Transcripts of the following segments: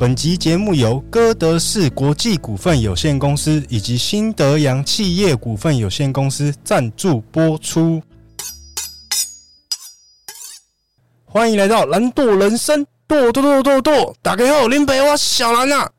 本集节目由哥德市国际股份有限公司以及新德阳企业股份有限公司赞助播出。欢迎来到蓝舵人生，剁剁剁剁剁！打开后，林北我小蓝啊。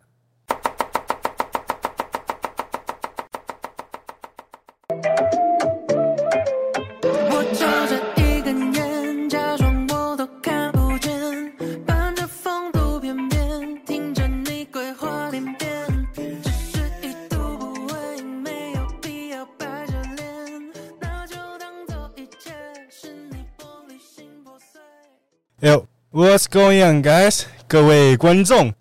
What's going on, guys？各位观众，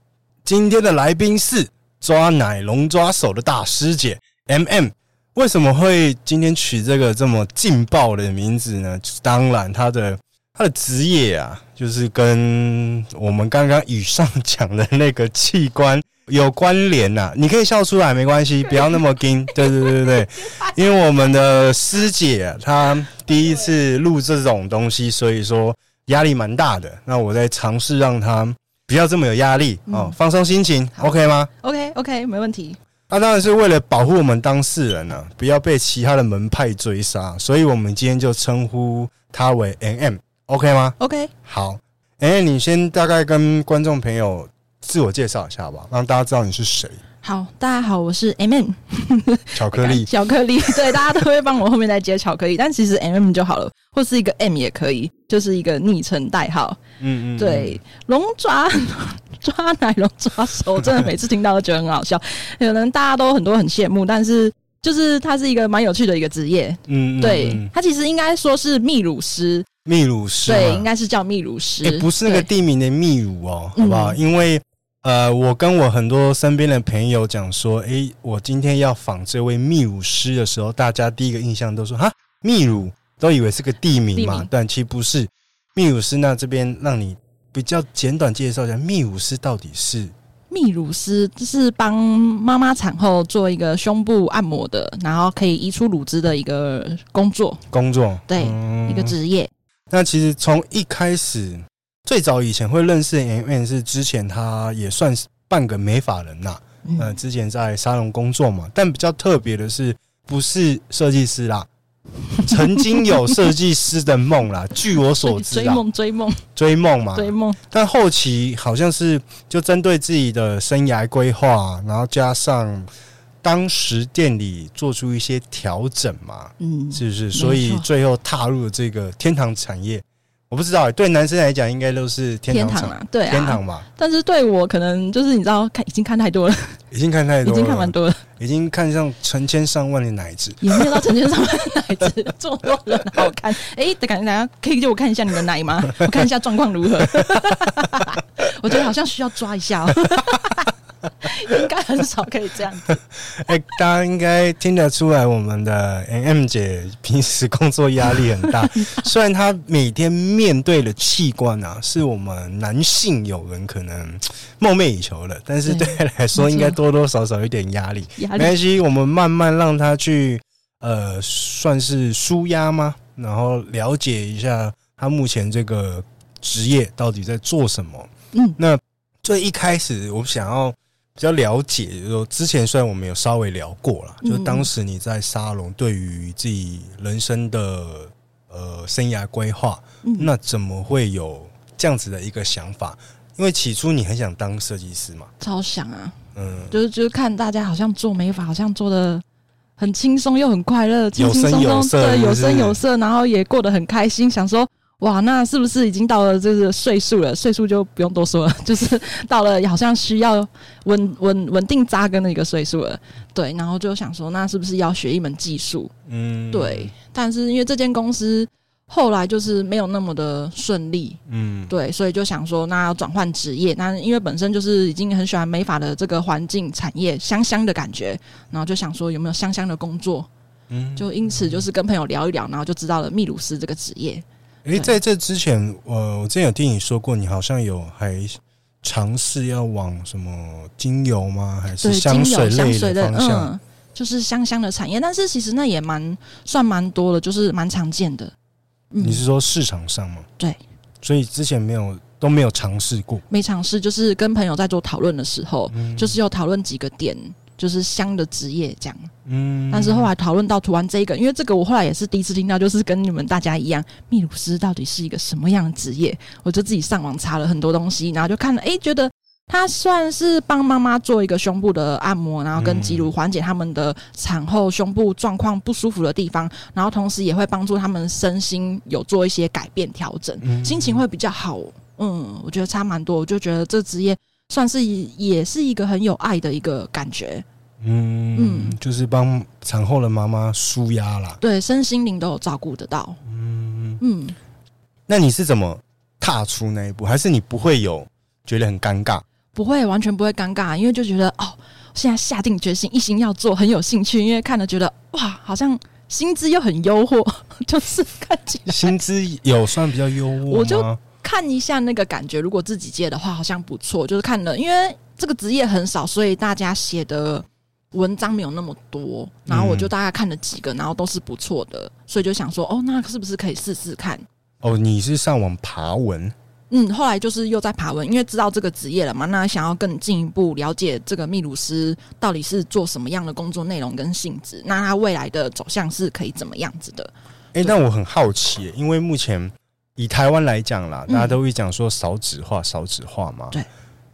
今天的来宾是抓奶龙抓手的大师姐 MM。为什么会今天取这个这么劲爆的名字呢？当然，他的他的职业啊，就是跟我们刚刚以上 讲的那个器官有关联呐。你可以笑出来，没关系，不要那么惊。对对对对对，因为我们的师姐啊，她第一次录这种东西，所以说。压力蛮大的，那我在尝试让他不要这么有压力哦，嗯、放松心情，OK 吗？OK OK，没问题。那、啊、当然是为了保护我们当事人呢、啊，不要被其他的门派追杀，所以我们今天就称呼他为 NM，OK 吗？OK，好。哎，你先大概跟观众朋友自我介绍一下好不好？让大家知道你是谁。好，大家好，我是 MM，巧克力，巧克力，对，大家都会帮我后面再接巧克力，但其实 MM 就好了，或是一个 M 也可以，就是一个昵称代号。嗯嗯，对，龙爪 抓奶龙抓手，真的每次听到都觉得很好笑，可能大家都很多很羡慕，但是就是它是一个蛮有趣的一个职业。嗯，对，它其实应该说是泌乳师，秘鲁师，对，应该是叫秘鲁师，欸，不是那个地名的秘鲁哦，好不好？因为。呃，我跟我很多身边的朋友讲说，诶，我今天要访这位泌乳师的时候，大家第一个印象都说，哈，泌乳都以为是个地名嘛，名但其实不是。泌乳师那这边让你比较简短介绍一下，泌乳师到底是？泌乳师就是帮妈妈产后做一个胸部按摩的，然后可以移出乳汁的一个工作。工作，对，嗯、一个职业。那其实从一开始。最早以前会认识 M N 是之前他也算是半个美法人呐、啊，嗯、呃，之前在沙龙工作嘛，但比较特别的是不是设计师啦，曾经有设计师的梦啦，据我所知啊，追梦追梦追梦嘛，追梦，但后期好像是就针对自己的生涯规划，然后加上当时店里做出一些调整嘛，嗯，是不是？所以最后踏入了这个天堂产业。我不知道，对男生来讲应该都是天堂，天堂啊，对啊，天堂吧。但是对我可能就是你知道，看已经看太多了，已经看太多了，已经看蛮多了，已经看上成千上万的奶子，也没有到成千上万的奶子，这么多人好看。哎、欸，等下等下，可以给我看一下你的奶吗？我看一下状况如何。我觉得好像需要抓一下哦。应该很少可以这样子。哎，大家应该听得出来，我们的 MM 姐平时工作压力很大。虽然她每天面对的器官啊，是我们男性友人可能 梦寐以求的，但是对她来说，应该多多少少有点压力。没关系，我们慢慢让她去，呃，算是舒压吗？然后了解一下她目前这个职业到底在做什么。嗯，那最一开始我想要。比较了解，就是说之前虽然我们有稍微聊过了，就是当时你在沙龙对于自己人生的呃生涯规划，嗯、那怎么会有这样子的一个想法？因为起初你很想当设计师嘛，超想啊，嗯，就是就是看大家好像做美发，好像做的很轻松又很快乐，轻轻松松，对，有声有色，然后也过得很开心，想说。哇，那是不是已经到了这个岁数了？岁数就不用多说了，就是到了好像需要稳稳稳定扎根的一个岁数了。对，然后就想说，那是不是要学一门技术？嗯，对。但是因为这间公司后来就是没有那么的顺利，嗯，对，所以就想说，那要转换职业。那因为本身就是已经很喜欢美发的这个环境产业，香香的感觉，然后就想说有没有香香的工作？嗯，就因此就是跟朋友聊一聊，然后就知道了秘鲁斯这个职业。诶、欸，在这之前，我我之前有听你说过，你好像有还尝试要往什么精油吗？还是香水类的方向？嗯，就是香香的产业，但是其实那也蛮算蛮多的，就是蛮常见的。嗯、你是说市场上吗？对，所以之前没有都没有尝试过，没尝试，就是跟朋友在做讨论的时候，嗯、就是有讨论几个点，就是香的职业这样。嗯，但是后来讨论到涂完这一个，因为这个我后来也是第一次听到，就是跟你们大家一样，秘鲁师到底是一个什么样的职业？我就自己上网查了很多东西，然后就看了，哎，觉得他算是帮妈妈做一个胸部的按摩，然后跟挤乳，缓解他们的产后胸部状况不舒服的地方，然后同时也会帮助他们身心有做一些改变调整，心情会比较好。嗯，我觉得差蛮多，我就觉得这职业算是也是一个很有爱的一个感觉。嗯嗯，就是帮产后的妈妈舒压啦，对，身心灵都有照顾得到。嗯嗯，那你是怎么踏出那一步？还是你不会有觉得很尴尬？不会，完全不会尴尬，因为就觉得哦，现在下定决心，一心要做，很有兴趣，因为看了觉得哇，好像薪资又很优惑，就是看起来薪资有算比较优渥，我就。看一下那个感觉，如果自己接的话，好像不错。就是看了，因为这个职业很少，所以大家写的文章没有那么多。然后我就大概看了几个，然后都是不错的，所以就想说，哦，那是不是可以试试看？哦，你是上网爬文？嗯，后来就是又在爬文，因为知道这个职业了嘛，那想要更进一步了解这个秘鲁师到底是做什么样的工作内容跟性质，那他未来的走向是可以怎么样子的？哎、欸，但我很好奇，因为目前。以台湾来讲啦，大家都会讲说少子化，少子化嘛。对。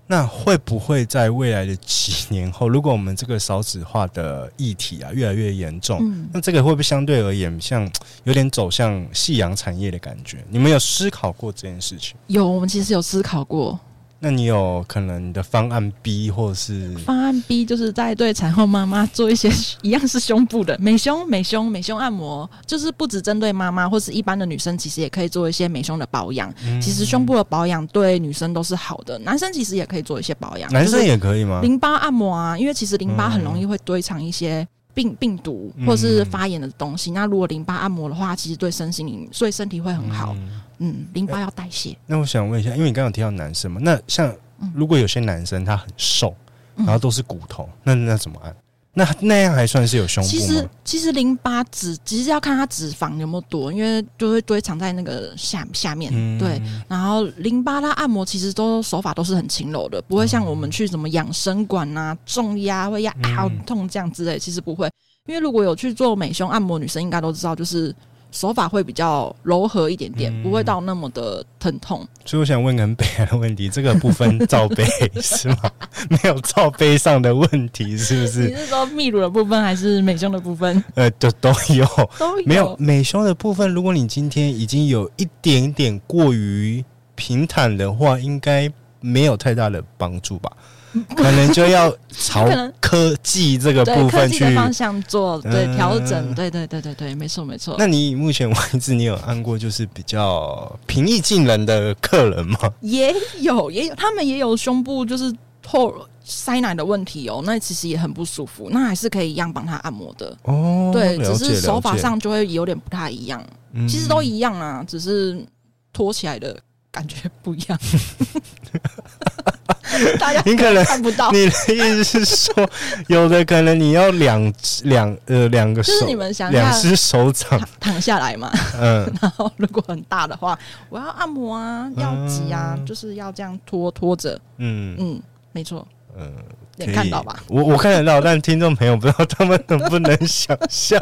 那会不会在未来的几年后，如果我们这个少子化的议题啊越来越严重，嗯，那这个会不会相对而言像有点走向夕阳产业的感觉？你们有思考过这件事情？有，我们其实有思考过。那你有可能你的方案 B 或是方案 B，就是在对产后妈妈做一些一样是胸部的美胸、美胸、美胸按摩，就是不只针对妈妈或是一般的女生，其实也可以做一些美胸的保养。嗯、其实胸部的保养对女生都是好的，男生其实也可以做一些保养。男生也可以吗？淋巴按摩啊，因为其实淋巴很容易会堆藏一些病病毒或是发炎的东西。嗯、那如果淋巴按摩的话，其实对身心灵，所以身体会很好。嗯嗯，淋巴要代谢、欸。那我想问一下，因为你刚刚有提到男生嘛，那像如果有些男生他很瘦，嗯、然后都是骨头，那那怎么按？那那样还算是有胸？其实其实淋巴脂其实要看它脂肪有没有多，因为就会堆藏在那个下下面。嗯、对，然后淋巴它按摩其实都手法都是很轻柔的，不会像我们去什么养生馆啊重压会压好痛这样之类，其实不会。因为如果有去做美胸按摩，女生应该都知道，就是。手法会比较柔和一点点，嗯、不会到那么的疼痛。所以我想问个很北的问题：这个不分罩杯是吗？没有罩杯上的问题，是不是？你是说泌乳的部分还是美胸的部分？呃，都都有，都有。没有美胸的部分，如果你今天已经有一点点过于平坦的话，应该没有太大的帮助吧？可能就要朝科技这个部分去方向做对调整，对对对对对，没错没错。那你目前为止，你有按过就是比较平易近人的客人吗？也有也有，他们也有胸部就是后塞奶的问题哦，那其实也很不舒服，那还是可以一样帮他按摩的哦。对，只是手法上就会有点不太一样，其实都一样啊，只是拖起来的感觉不一样。大家你可能看不到，你的意思是说，有的可能你要两两呃两个手，就是你们想两只手掌。躺下来嘛，嗯，然后如果很大的话，我要按摩啊，要挤啊，嗯、就是要这样拖拖着，嗯。嗯，没错，嗯，能看到吧？我我看得到，但听众朋友不知道他们能不能想象，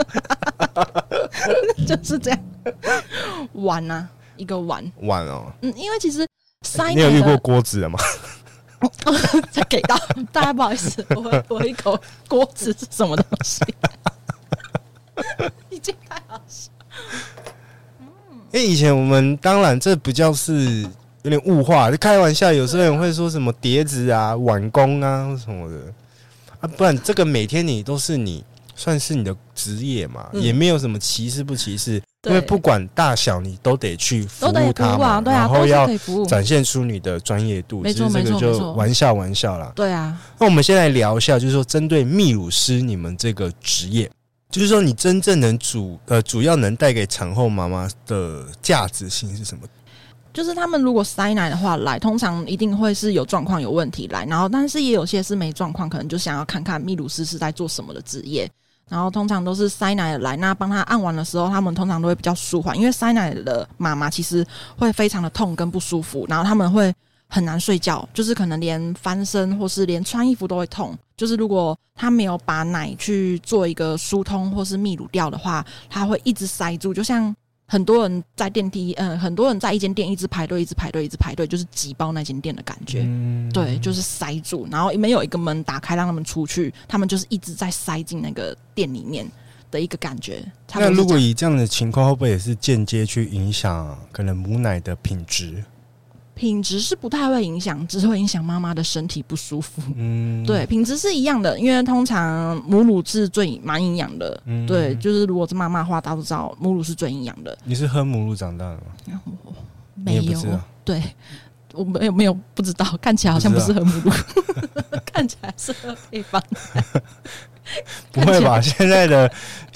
就是这样。玩啊，一个碗碗哦，嗯，因为其实塞你有遇过锅子的吗？再给到大家，不好意思，我我一口锅子是什么东西？已经太好笑。嗯，因为以前我们当然这比较是有点物化，就开玩笑，有时候人会说什么碟子啊、碗工啊什么的啊，不然这个每天你都是你算是你的职业嘛，嗯、也没有什么歧视不歧视。因为不管大小，你都得去服务他嘛，然后要展现出你的专业度。没错，没错，就玩笑玩笑啦。对啊，那我们先来聊一下，就是说针对泌乳师你们这个职业，就是说你真正能主呃主要能带给产后妈妈的价值性是什么？就是他们如果塞奶的话来，通常一定会是有状况、有问题来，然后但是也有些是没状况，可能就想要看看泌乳师是在做什么的职业。然后通常都是塞奶来，那帮他按完的时候，他们通常都会比较舒缓，因为塞奶的妈妈其实会非常的痛跟不舒服，然后他们会很难睡觉，就是可能连翻身或是连穿衣服都会痛。就是如果他没有把奶去做一个疏通或是泌乳掉的话，他会一直塞住，就像。很多人在电梯，嗯，很多人在一间店一直排队，一直排队，一直排队，就是挤爆那间店的感觉。嗯，对，就是塞住，然后没有一个门打开让他们出去，他们就是一直在塞进那个店里面的一个感觉。那如果以这样的情况，会不会也是间接去影响可能母奶的品质？品质是不太会影响，只是会影响妈妈的身体不舒服。嗯，对，品质是一样的，因为通常母乳是最蛮营养的。嗯，对，就是如果是妈妈的话，大家都知道母乳是最营养的。你是喝母乳长大的吗？没有，对，我没有没有不知道，看起来好像不是喝母乳，看起来是喝配方。不会吧？现在的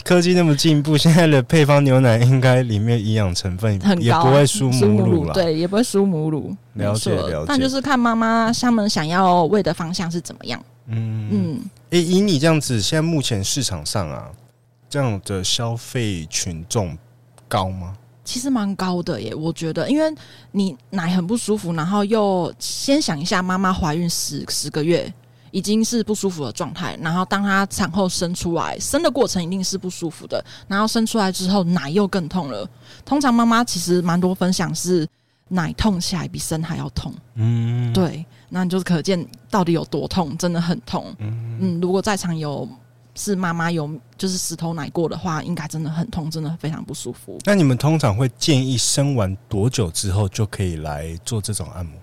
科技那么进步，现在的配方牛奶应该里面营养成分很高，也不会输母乳了。对，也不会输母乳。了解了解。但就是看妈妈他们想要喂的方向是怎么样。嗯嗯。诶，以你这样子，现在目前市场上啊，这样的消费群众高吗？其实蛮高的耶，我觉得，因为你奶很不舒服，然后又先想一下，妈妈怀孕十十个月。已经是不舒服的状态，然后当她产后生出来，生的过程一定是不舒服的，然后生出来之后奶又更痛了。通常妈妈其实蛮多分享是奶痛起来比生还要痛，嗯，对，那你就是可见到底有多痛，真的很痛，嗯，嗯，如果在场有是妈妈有就是石头奶过的话，应该真的很痛，真的非常不舒服。那你们通常会建议生完多久之后就可以来做这种按摩？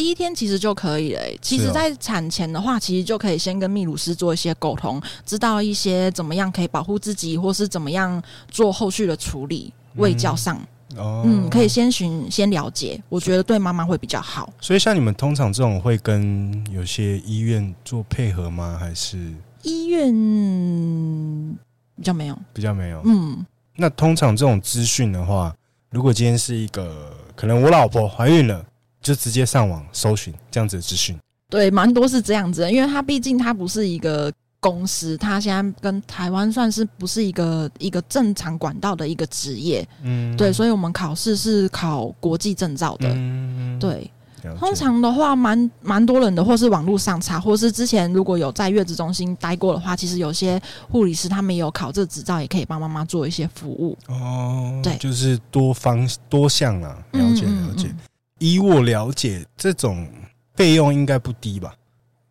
第一天其实就可以了、欸。其实，在产前的话，其实就可以先跟泌乳师做一些沟通，知道一些怎么样可以保护自己，或是怎么样做后续的处理，喂教上，嗯，嗯，可以先寻先了解，我觉得对妈妈会比较好。所以，像你们通常这种会跟有些医院做配合吗？还是医院比较没有，比较没有。嗯，那通常这种资讯的话，如果今天是一个可能我老婆怀孕了。就直接上网搜寻这样子的资讯，对，蛮多是这样子的，因为它毕竟它不是一个公司，它现在跟台湾算是不是一个一个正常管道的一个职业，嗯，对，所以我们考试是考国际证照的，嗯，对，通常的话蛮蛮多人的，或是网络上查，或是之前如果有在月子中心待过的话，其实有些护理师他们有考这执照，也可以帮妈妈做一些服务。哦，对，就是多方多项啊，了解了解。嗯嗯嗯以我了解，这种费用应该不低吧？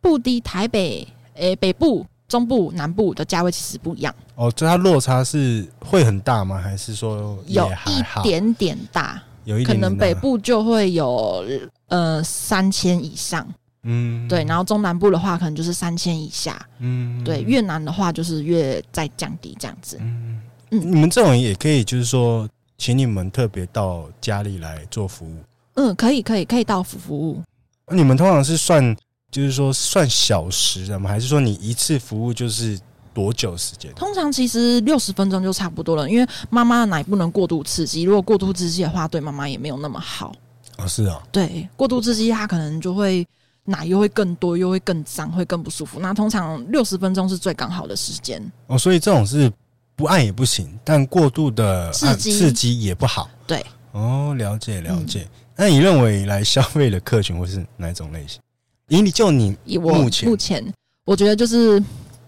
不低，台北、诶、欸、北部、中部、南部的价位其实不一样。哦，就它落差是会很大吗？还是说有一点点大？有一点可能北部就会有呃三千以上，嗯，对。然后中南部的话，可能就是三千以下，嗯，对。越南的话，就是越在降低这样子。嗯嗯，你们这种也可以，就是说，请你们特别到家里来做服务。嗯，可以，可以，可以到府服务。你们通常是算，就是说算小时的吗？还是说你一次服务就是多久时间？通常其实六十分钟就差不多了，因为妈妈的奶不能过度刺激，如果过度刺激的话，对妈妈也没有那么好。哦，是啊，对，过度刺激它可能就会奶又会更多，又会更脏，会更不舒服。那通常六十分钟是最刚好的时间。哦，所以这种是不按也不行，但过度的刺激刺激也不好。对，哦，了解了解。嗯那你认为来消费的客群会是哪种类型？以你就你我目前目前，我觉得就是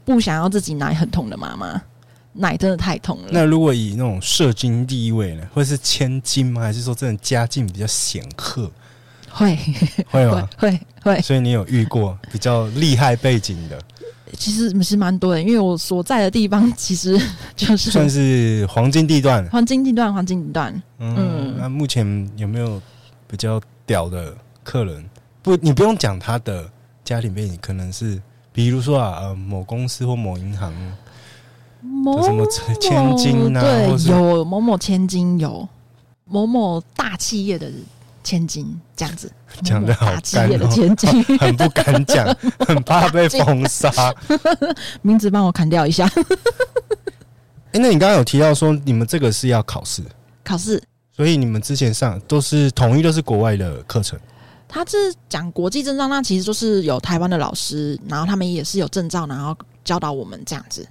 不想要自己奶很痛的妈妈，奶真的太痛了。那如果以那种社经地位呢，会是千金吗？还是说真的家境比较显赫？会会吗？会会。会所以你有遇过比较厉害背景的？其实是蛮多的，因为我所在的地方其实 就是算是黄金地段，黄金地段，黄金地段。嗯，嗯那目前有没有？比较屌的客人，不，你不用讲他的家庭背景，可能是比如说啊，呃，某公司或某银行，某什么千金啊，对，有某某千金，有某某大企业的千金，这样子。讲的好大企业的千金，很不敢讲，很怕被封杀，名字帮我砍掉一下。哎、欸，那你刚刚有提到说，你们这个是要考试，考试。所以你们之前上都是统一都是国外的课程，他是讲国际证照，那其实就是有台湾的老师，然后他们也是有证照，然后教导我们这样子。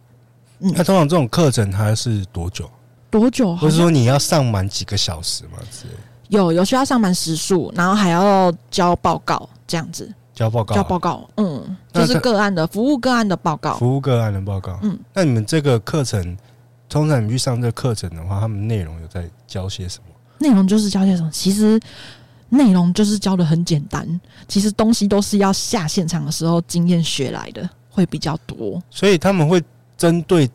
嗯，那通常这种课程它是多久？多久？不是说你要上满几个小时吗？之类有有需要上满时数，然后还要交报告这样子。交报告、啊，交报告，嗯，就是个案的服务个案的报告，服务个案的报告，嗯。那你们这个课程，通常你去上这个课程的话，他们内容有在教些什么？内容就是教些什么？其实内容就是教的很简单，其实东西都是要下现场的时候经验学来的，会比较多。所以他们会针对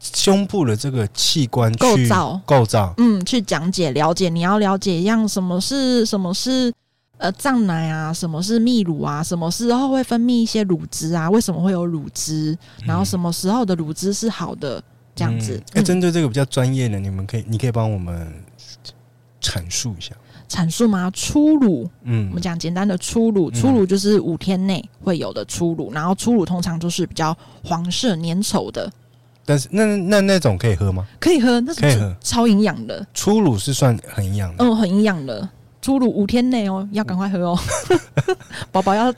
胸部的这个器官构造，构造，嗯，去讲解了解。你要了解一样什么是什么是。呃，胀奶啊，什么是泌乳啊？什么时候会分泌一些乳汁啊？为什么会有乳汁？然后什么时候的乳汁是好的？这样子。哎、嗯，针、欸、对这个比较专业的，你们可以，你可以帮我们阐述一下。阐述吗？初乳，嗯，我们讲简单的初乳，初乳就是五天内会有的初乳，然后初乳通常都是比较黄色粘稠的。但是那那那种可以喝吗？可以喝，那是可以喝，超营养的。初乳是算很营养的，嗯，很营养的。初乳五天内哦，要赶快喝哦，宝宝要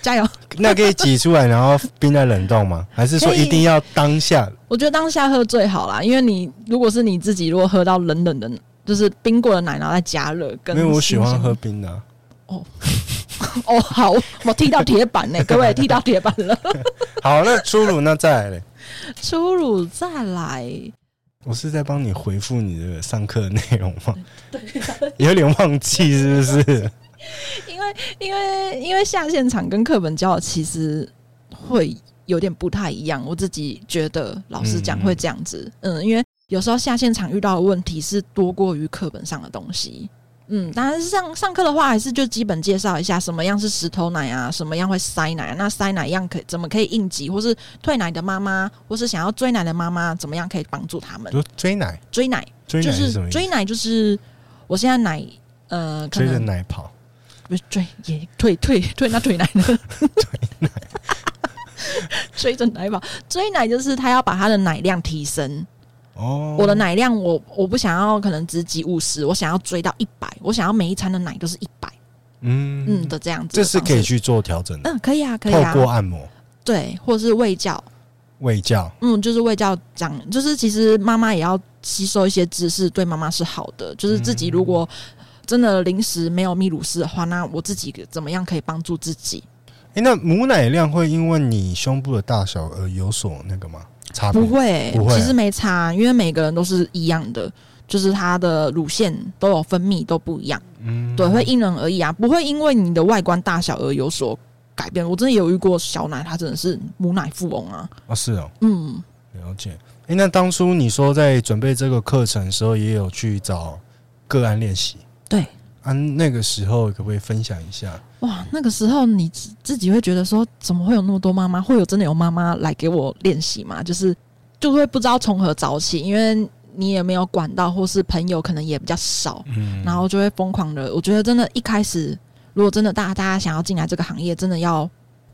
加油。那可以挤出来，然后冰在冷冻吗？还是说一定要当下？我觉得当下喝最好啦，因为你如果是你自己，如果喝到冷冷的，就是冰过的奶，然后再加热，跟因为我喜欢喝冰的、啊。哦 哦，好，我踢到铁板呢，各位踢到铁板了。好，那初乳那再来嘞？初乳再来。我是在帮你回复你的上课内容吗？对，有点忘记是不是？因为因为因为下现场跟课本教的其实会有点不太一样，我自己觉得老实讲会这样子，嗯，嗯，因为有时候下现场遇到的问题是多过于课本上的东西。嗯，当然上上课的话，还是就基本介绍一下什么样是石头奶啊，什么样会塞奶，那塞奶样可怎么可以应急，或是退奶的妈妈，或是想要追奶的妈妈，怎么样可以帮助他们？追奶，追奶，追奶？就是追奶就是我现在奶呃，追着奶跑，不是追也退退退那退奶呢？退奶，追着奶跑，追奶就是他要把他的奶量提升。哦，我的奶量我，我我不想要可能只挤五十，我想要追到一百，我想要每一餐的奶都是一百，嗯。嗯的这样子，这是可以去做调整的，嗯，可以啊，可以啊，透过按摩，对，或者是喂教，喂教，嗯，就是喂教讲，就是其实妈妈也要吸收一些知识，对妈妈是好的，就是自己如果真的临时没有泌乳师的话，那我自己怎么样可以帮助自己？哎、欸，那母奶量会因为你胸部的大小而有所那个吗？不会，不会，其实没差，因为每个人都是一样的，就是他的乳腺都有分泌都不一样，嗯，对，会因人而异啊，不会因为你的外观大小而有所改变。我真的有遇过小奶，他真的是母奶富翁啊！啊，是哦，嗯，了解。哎、欸，那当初你说在准备这个课程的时候，也有去找个案练习，对。啊，那个时候可不可以分享一下？哇，那个时候你自己会觉得说，怎么会有那么多妈妈？会有真的有妈妈来给我练习吗？就是就会不知道从何找起，因为你也没有管到，或是朋友可能也比较少，嗯，然后就会疯狂的。我觉得真的，一开始如果真的大家大家想要进来这个行业，真的要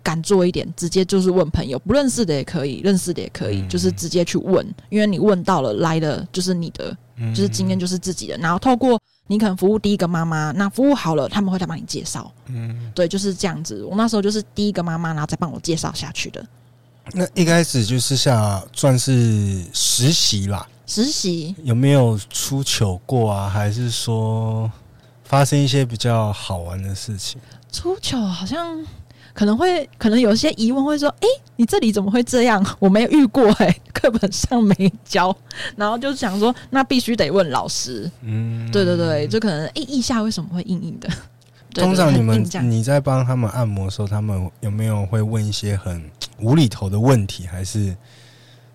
敢做一点，直接就是问朋友，不认识的也可以，认识的也可以，嗯，就是直接去问，因为你问到了，来的就是你的，就是经验就是自己的，然后透过。你可能服务第一个妈妈，那服务好了，他们会再帮你介绍。嗯，对，就是这样子。我那时候就是第一个妈妈，然后再帮我介绍下去的。那一开始就是像算是实习啦，实习有没有出糗过啊？还是说发生一些比较好玩的事情？出糗好像。可能会可能有些疑问会说：“哎、欸，你这里怎么会这样？我没有遇过、欸，哎，课本上没教。”然后就想说：“那必须得问老师。”嗯，对对对，就可能哎，腋、欸、下为什么会硬硬的？通常你们你在帮他们按摩的时候，他们有没有会问一些很无厘头的问题？还是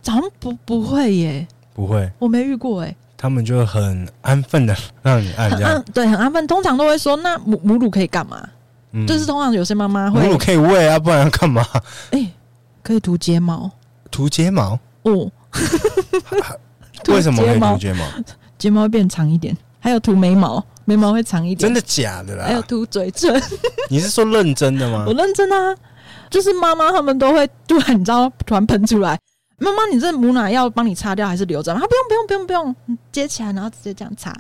早上不不会耶？不会，我没遇过哎。他们就很安分的让你按这样，对，很安分。通常都会说：“那母母乳可以干嘛？”嗯、就是通常有些妈妈会，母乳可以喂啊，不然要干嘛？哎、欸，可以涂睫毛，涂睫毛哦。为什么可以涂睫毛？睫毛会变长一点，还有涂眉毛，眉毛会长一点。真的假的啦？还有涂嘴唇。你是说认真的吗？我认真啊，就是妈妈他们都会突然你知道突然喷出来，妈妈，你这母奶要帮你擦掉还是留着？他不用不用不用不用，接起来然后直接这样擦。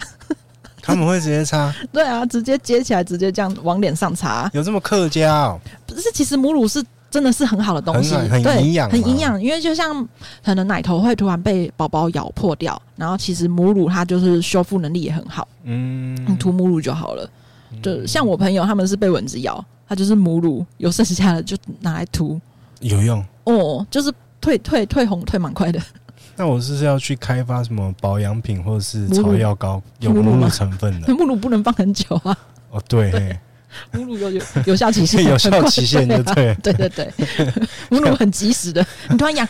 他们会直接擦，对啊，直接接起来，直接这样往脸上擦，有这么客家哦？不是，其实母乳是真的是很好的东西，很营养，很营养。因为就像可能奶头会突然被宝宝咬破掉，然后其实母乳它就是修复能力也很好，嗯，你涂母乳就好了。就像我朋友他们是被蚊子咬，他就是母乳有剩下的就拿来涂，有用哦，就是退退退红退蛮快的。那我是要去开发什么保养品或者是草药膏有母乳成分的？母乳不能放很久啊。哦，对。对 母乳有有有效期限，有效期限 就对，对对对，母乳很及时的。你突然讲，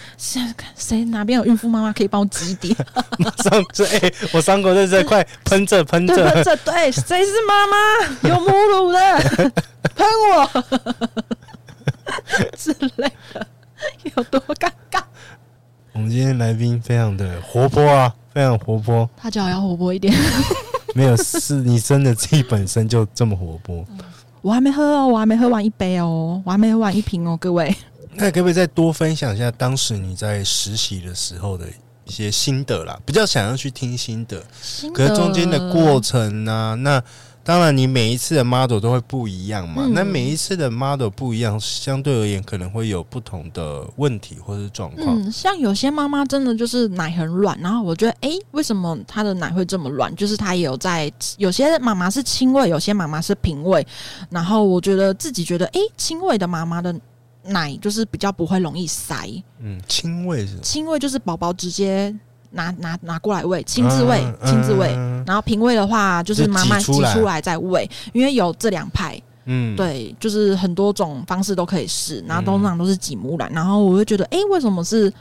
谁哪边有孕妇妈妈可以帮我挤一点？马上这哎，我伤口在这块喷着喷着喷着，对，谁是妈妈？有母乳的，喷我之类的，有多尴尬？我们今天来宾非常的活泼啊，非常活泼。他最好要活泼一点。没有，是你真的自己本身就这么活泼。我还没喝哦，我还没喝完一杯哦，我还没喝完一瓶哦，各位。那可不可以再多分享一下当时你在实习的时候的一些心得啦？比较想要去听心得，心得可是中间的过程呢、啊？那。当然，你每一次的 model 都会不一样嘛。那、嗯、每一次的 model 不一样，相对而言可能会有不同的问题或者是状况。嗯，像有些妈妈真的就是奶很软，然后我觉得，哎、欸，为什么她的奶会这么软？就是她也有在有些妈妈是亲喂，有些妈妈是平喂。然后我觉得自己觉得，哎、欸，亲喂的妈妈的奶就是比较不会容易塞。嗯，亲喂是亲喂就是宝宝直接。拿拿拿过来喂，亲自喂，亲自喂。然后平喂的话，就是妈妈挤出来再喂，因为有这两派。嗯，对，就是很多种方式都可以试。然后通常都是挤母奶。然后我就觉得，哎，为什么是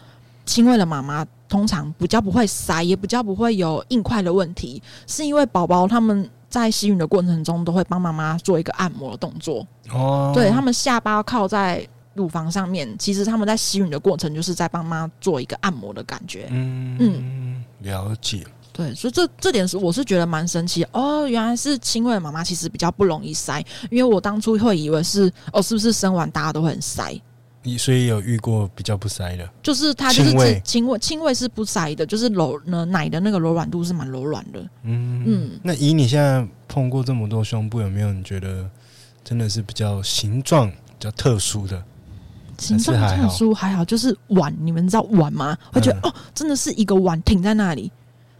亲喂的妈妈通常比较不会塞，也比较不会有硬块的问题？是因为宝宝他们在吸吮的过程中都会帮妈妈做一个按摩的动作。哦，对，他们下巴靠在。乳房上面，其实他们在吸吮的过程，就是在帮妈做一个按摩的感觉。嗯嗯，了解。对，所以这这点是我是觉得蛮神奇哦。原来是亲喂的妈妈其实比较不容易塞，因为我当初会以为是哦，是不是生完大家都会很塞？你所以有遇过比较不塞的？就是它就是亲喂亲喂是不塞的，就是柔呢奶的那个柔软度是蛮柔软的。嗯嗯。那以你现在碰过这么多胸部，有没有你觉得真的是比较形状比较特殊的？形状特殊还好，就是碗，你们知道碗吗？会觉得、嗯、哦，真的是一个碗停在那里，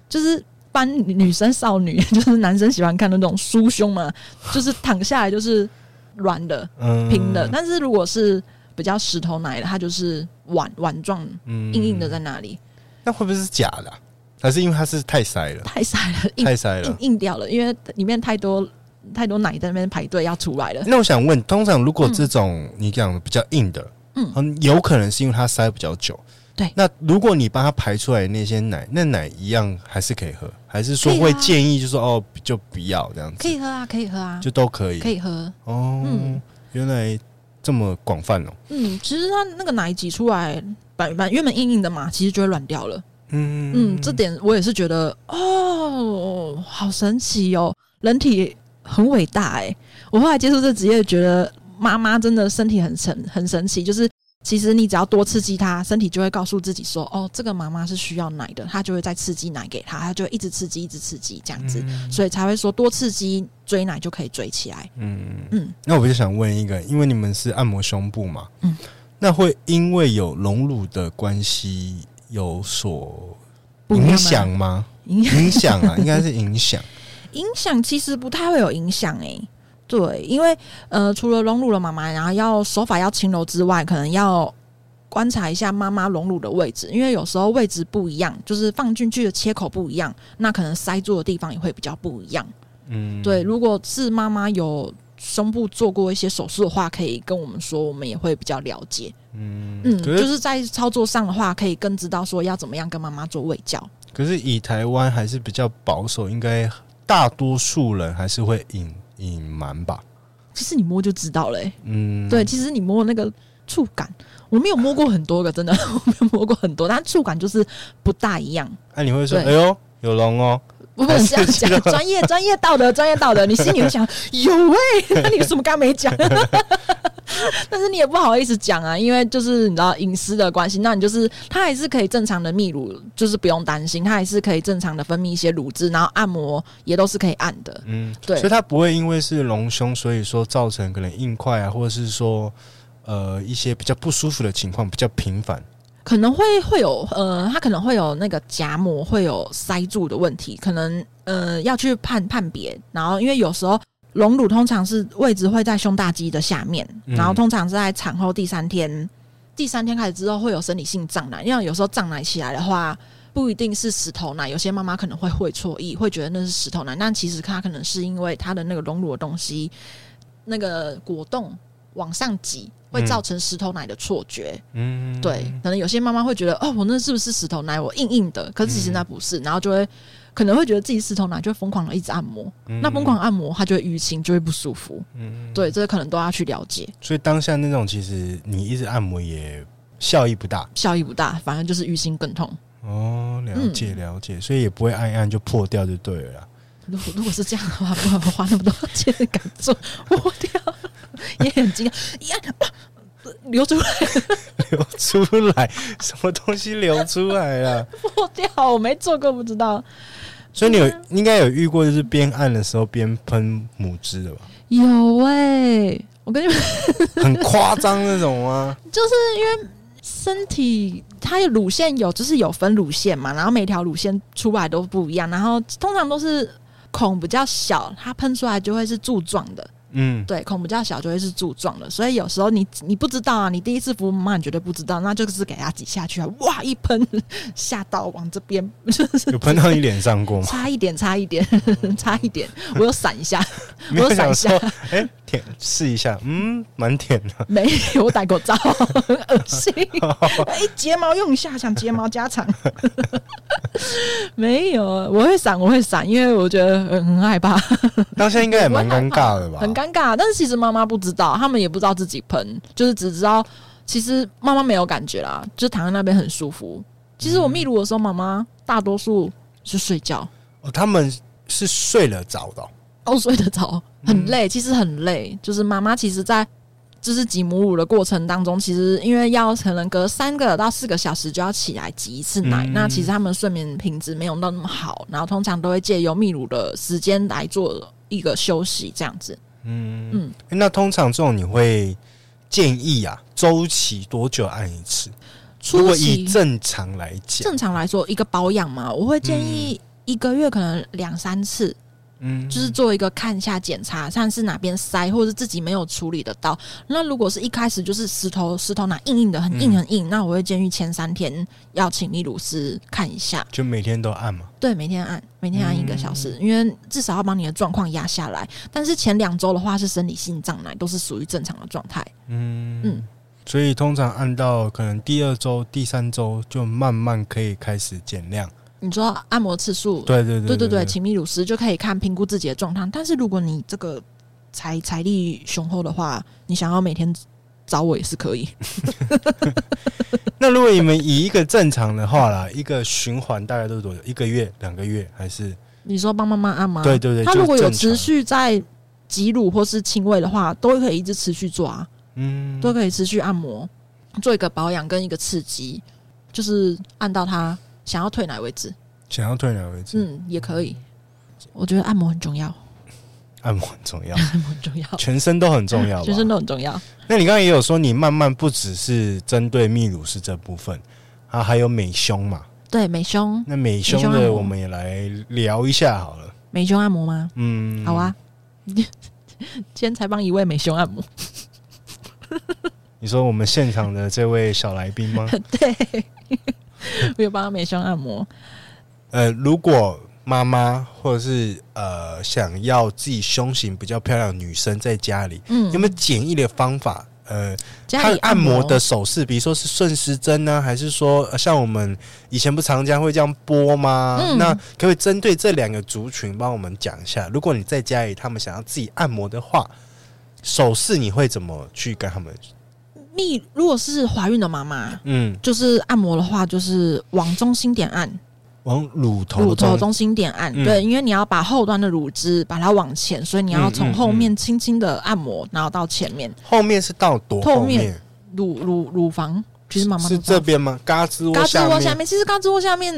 就是班女生少女，就是男生喜欢看的那种酥胸嘛，就是躺下来就是软的、嗯、平的。但是如果是比较石头奶的，它就是碗碗状，硬硬的在那里。那会不会是假的、啊？还是因为它是太塞了？太塞了，太塞了，硬，硬掉了，因为里面太多太多奶在那边排队要出来了。那我想问，通常如果这种你讲的比较硬的。嗯，很有可能是因为它塞比较久。对，那如果你帮他排出来那些奶，那奶一样还是可以喝，还是说会建议就是说哦，就不要这样子？可以喝啊，可以喝啊，就都可以，可以喝。哦，嗯，原来这么广泛哦。嗯，其实它那个奶挤出来，本本原本硬硬的嘛，其实就会软掉了。嗯嗯，这点我也是觉得哦，好神奇哦，人体很伟大哎。我后来接触这职业，觉得。妈妈真的身体很神，很神奇。就是其实你只要多刺激她，身体就会告诉自己说：“哦，这个妈妈是需要奶的。”她就会再刺激奶给她，她就会一直刺激，一直刺激这样子，嗯、所以才会说多刺激追奶就可以追起来。嗯嗯。那我就想问一个，因为你们是按摩胸部嘛，嗯，那会因为有隆乳的关系有所影响吗？影响啊，应该是影响。影响其实不太会有影响诶、欸。对，因为呃，除了隆乳的妈妈，然后要手法要轻柔之外，可能要观察一下妈妈隆乳的位置，因为有时候位置不一样，就是放进去的切口不一样，那可能塞住的地方也会比较不一样。嗯，对，如果是妈妈有胸部做过一些手术的话，可以跟我们说，我们也会比较了解。嗯嗯，就是在操作上的话，可以更知道说要怎么样跟妈妈做卫教。可是以台湾还是比较保守，应该大多数人还是会隐。隐瞒吧，其实你摸就知道了、欸。嗯，对，其实你摸那个触感，我没有摸过很多个，真的，我没有摸过很多，但触感就是不大一样。那、啊、你会说，哎呦，有龙哦。不能这样讲，专业专业道德专业道德，你心里会想 有喂、欸，那你为什么刚没讲？但是你也不好意思讲啊，因为就是你知道隐私的关系。那你就是他还是可以正常的泌乳，就是不用担心，他还是可以正常的分泌一些乳汁，然后按摩也都是可以按的。嗯，对，所以它不会因为是隆胸，所以说造成可能硬块啊，或者是说呃一些比较不舒服的情况比较频繁？可能会会有呃，他可能会有那个夹膜会有塞住的问题，可能呃要去判判别。然后因为有时候隆乳通常是位置会在胸大肌的下面，嗯、然后通常是在产后第三天，第三天开始之后会有生理性胀奶，因为有时候胀奶起来的话。不一定是石头奶，有些妈妈可能会会错意，会觉得那是石头奶，但其实它可能是因为它的那个隆乳的东西，那个果冻往上挤，会造成石头奶的错觉。嗯，对，可能有些妈妈会觉得，哦，我那是不是石头奶？我硬硬的，可是其实那不是，然后就会可能会觉得自己石头奶，就会疯狂的一直按摩。嗯、那疯狂按摩，它就会淤青，就会不舒服。嗯，对，这个可能都要去了解。所以当下那种，其实你一直按摩也效益不大，效益不大，反而就是淤青更痛。哦，了解了解，嗯、所以也不会按一按就破掉就对了啦。如果如果是这样的话，不然花那么多钱敢做 破掉，也很惊讶，一按流出来，流出来，什么东西流出来了？破掉，我没做过，不知道。所以你有应该有遇过，就是边按的时候边喷母汁的吧？有哎、欸，我跟你们 很夸张那种吗？就是因为。身体它有乳腺有，就是有分乳腺嘛，然后每条乳腺出来都不一样，然后通常都是孔比较小，它喷出来就会是柱状的。嗯，对，孔比较小就会是柱状的，所以有时候你你不知道啊，你第一次服务妈妈你绝对不知道，那就是给它挤下去啊，哇，一喷吓到往这边，有喷到你脸上过吗？差一点，差一点，差一点，我有闪一下，我有闪一下，哎、欸，舔试一下，嗯，蛮甜的，没有，我戴口罩，很 恶心，哎、欸，睫毛用一下，想睫毛加长，没有，我会闪，我会闪，因为我觉得很害怕，当下应该也蛮尴尬的吧。很尴尬，但是其实妈妈不知道，他们也不知道自己喷，就是只知道其实妈妈没有感觉啦，就躺在那边很舒服。其实我泌乳的时候，妈妈大多数是睡觉。哦，他们是睡了着的，哦，睡得着，很累，其实很累。就是妈妈其实，在就是挤母乳的过程当中，其实因为要可能隔三个到四个小时就要起来挤一次奶，嗯、那其实他们睡眠品质没有那么好，然后通常都会借由泌乳的时间来做一个休息，这样子。嗯嗯，那通常这种你会建议啊，周期多久按一次？如果以正常来讲，正常来说一个保养嘛，我会建议一个月可能两三次。嗯，就是做一个看一下检查，看是哪边塞，或者是自己没有处理得到。那如果是一开始就是石头石头那硬硬的，很硬很硬，嗯、那我会建议前三天要请泌乳师看一下。就每天都按嘛？对，每天按，每天按一个小时，嗯、因为至少要把你的状况压下来。但是前两周的话是生理性胀奶，都是属于正常的状态。嗯嗯，所以通常按到可能第二周、第三周就慢慢可以开始减量。你说按摩次数，对对对对对对，请泌乳师就可以看评估自己的状态。但是如果你这个财财力雄厚的话，你想要每天找我也是可以。那如果你们以一个正常的话啦，一个循环大概都是多久？一个月、两个月还是？你说帮妈妈按吗？对对对，他如果有持续在挤乳或是亲喂的话，都可以一直持续做啊。嗯，都可以持续按摩，做一个保养跟一个刺激，就是按到它。想要退奶为止，想要退奶为止，嗯，也可以。我觉得按摩很重要，按摩很重要，按摩很重要，全身都很重要，全身都很重要。那你刚刚也有说，你慢慢不只是针对泌乳是这部分啊，还有美胸嘛？对，美胸。那美胸的，我们也来聊一下好了。美胸按摩吗？嗯，好啊。今天才帮一位美胸按摩。你说我们现场的这位小来宾吗？对。我有帮他美胸按摩。呃，如果妈妈或者是呃想要自己胸型比较漂亮的女生在家里，嗯，有没有简易的方法？呃，看按摩的手势，比如说是顺时针呢，还是说像我们以前不常常会这样拨吗？嗯，那可不可以针对这两个族群帮我们讲一下？如果你在家里，他们想要自己按摩的话，手势你会怎么去跟他们？泌如果是怀孕的妈妈，嗯，就是按摩的话，就是往中心点按，往乳头乳头中。心点按，嗯、对，因为你要把后端的乳汁把它往前，所以你要从后面轻轻的按摩，然后到前面。后面是到多后面？后面？乳乳乳房，其实妈妈是这边吗？嘎吱窝嘎吱窝下面，其实嘎吱窝下面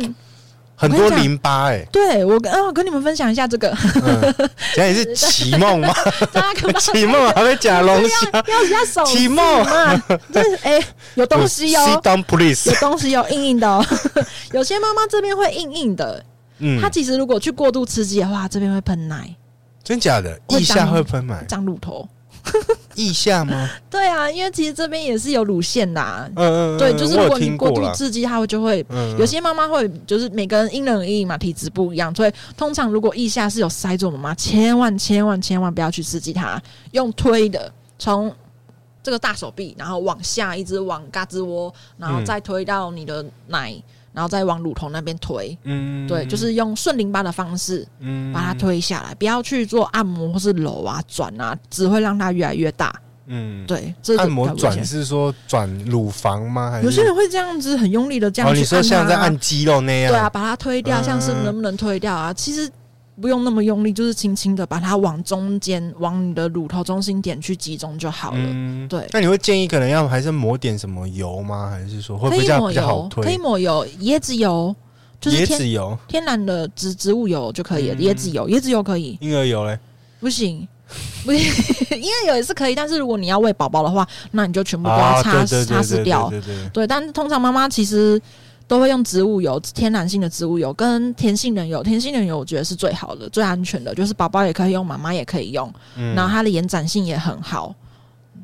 很多淋巴哎、欸。对我跟啊，跟你们分享一下这个。嗯，讲你是启梦吗？启梦还会讲龙虾，要要手启梦嘛？就是哎、欸，有东西哦、喔。Please。有东西有硬硬的、喔，有些妈妈这边会硬硬的。嗯，她其实如果去过度刺激的话，这边会喷奶。真假的？腋下会喷奶？长乳头。腋下吗？对啊，因为其实这边也是有乳腺的、啊。嗯嗯，对，就是如果你过度刺激，它会就会。嗯。有些妈妈会，就是每个人因人而异嘛，体质不一样，所以通常如果腋下是有塞住，妈妈千万千万千万不要去刺激它，用推的，从这个大手臂，然后往下一直往胳肢窝，然后再推到你的奶。嗯然后再往乳头那边推，嗯，对，就是用顺淋巴的方式，嗯，把它推下来，不要去做按摩或是揉啊、转啊，只会让它越来越大。嗯，对，这按摩转是说转乳房吗？还是有些人会这样子很用力的这样去按、哦、你说像在按肌肉那样？对啊，把它推掉，像是能不能推掉啊？嗯、其实。不用那么用力，就是轻轻的把它往中间，往你的乳头中心点去集中就好了。嗯、对。那你会建议可能要还是抹点什么油吗？还是说会比较比较好推？可以抹油，椰子油，就是椰子油，天然的植植物油就可以了。椰子油，椰子油可以。婴儿油嘞？不行，不行，婴儿油也是可以，但是如果你要喂宝宝的话，那你就全部都要擦擦拭掉。对对对。对，但通常妈妈其实。都会用植物油，天然性的植物油跟甜杏仁油。甜杏仁油我觉得是最好的、最安全的，就是宝宝也可以用，妈妈也可以用。嗯，然后它的延展性也很好，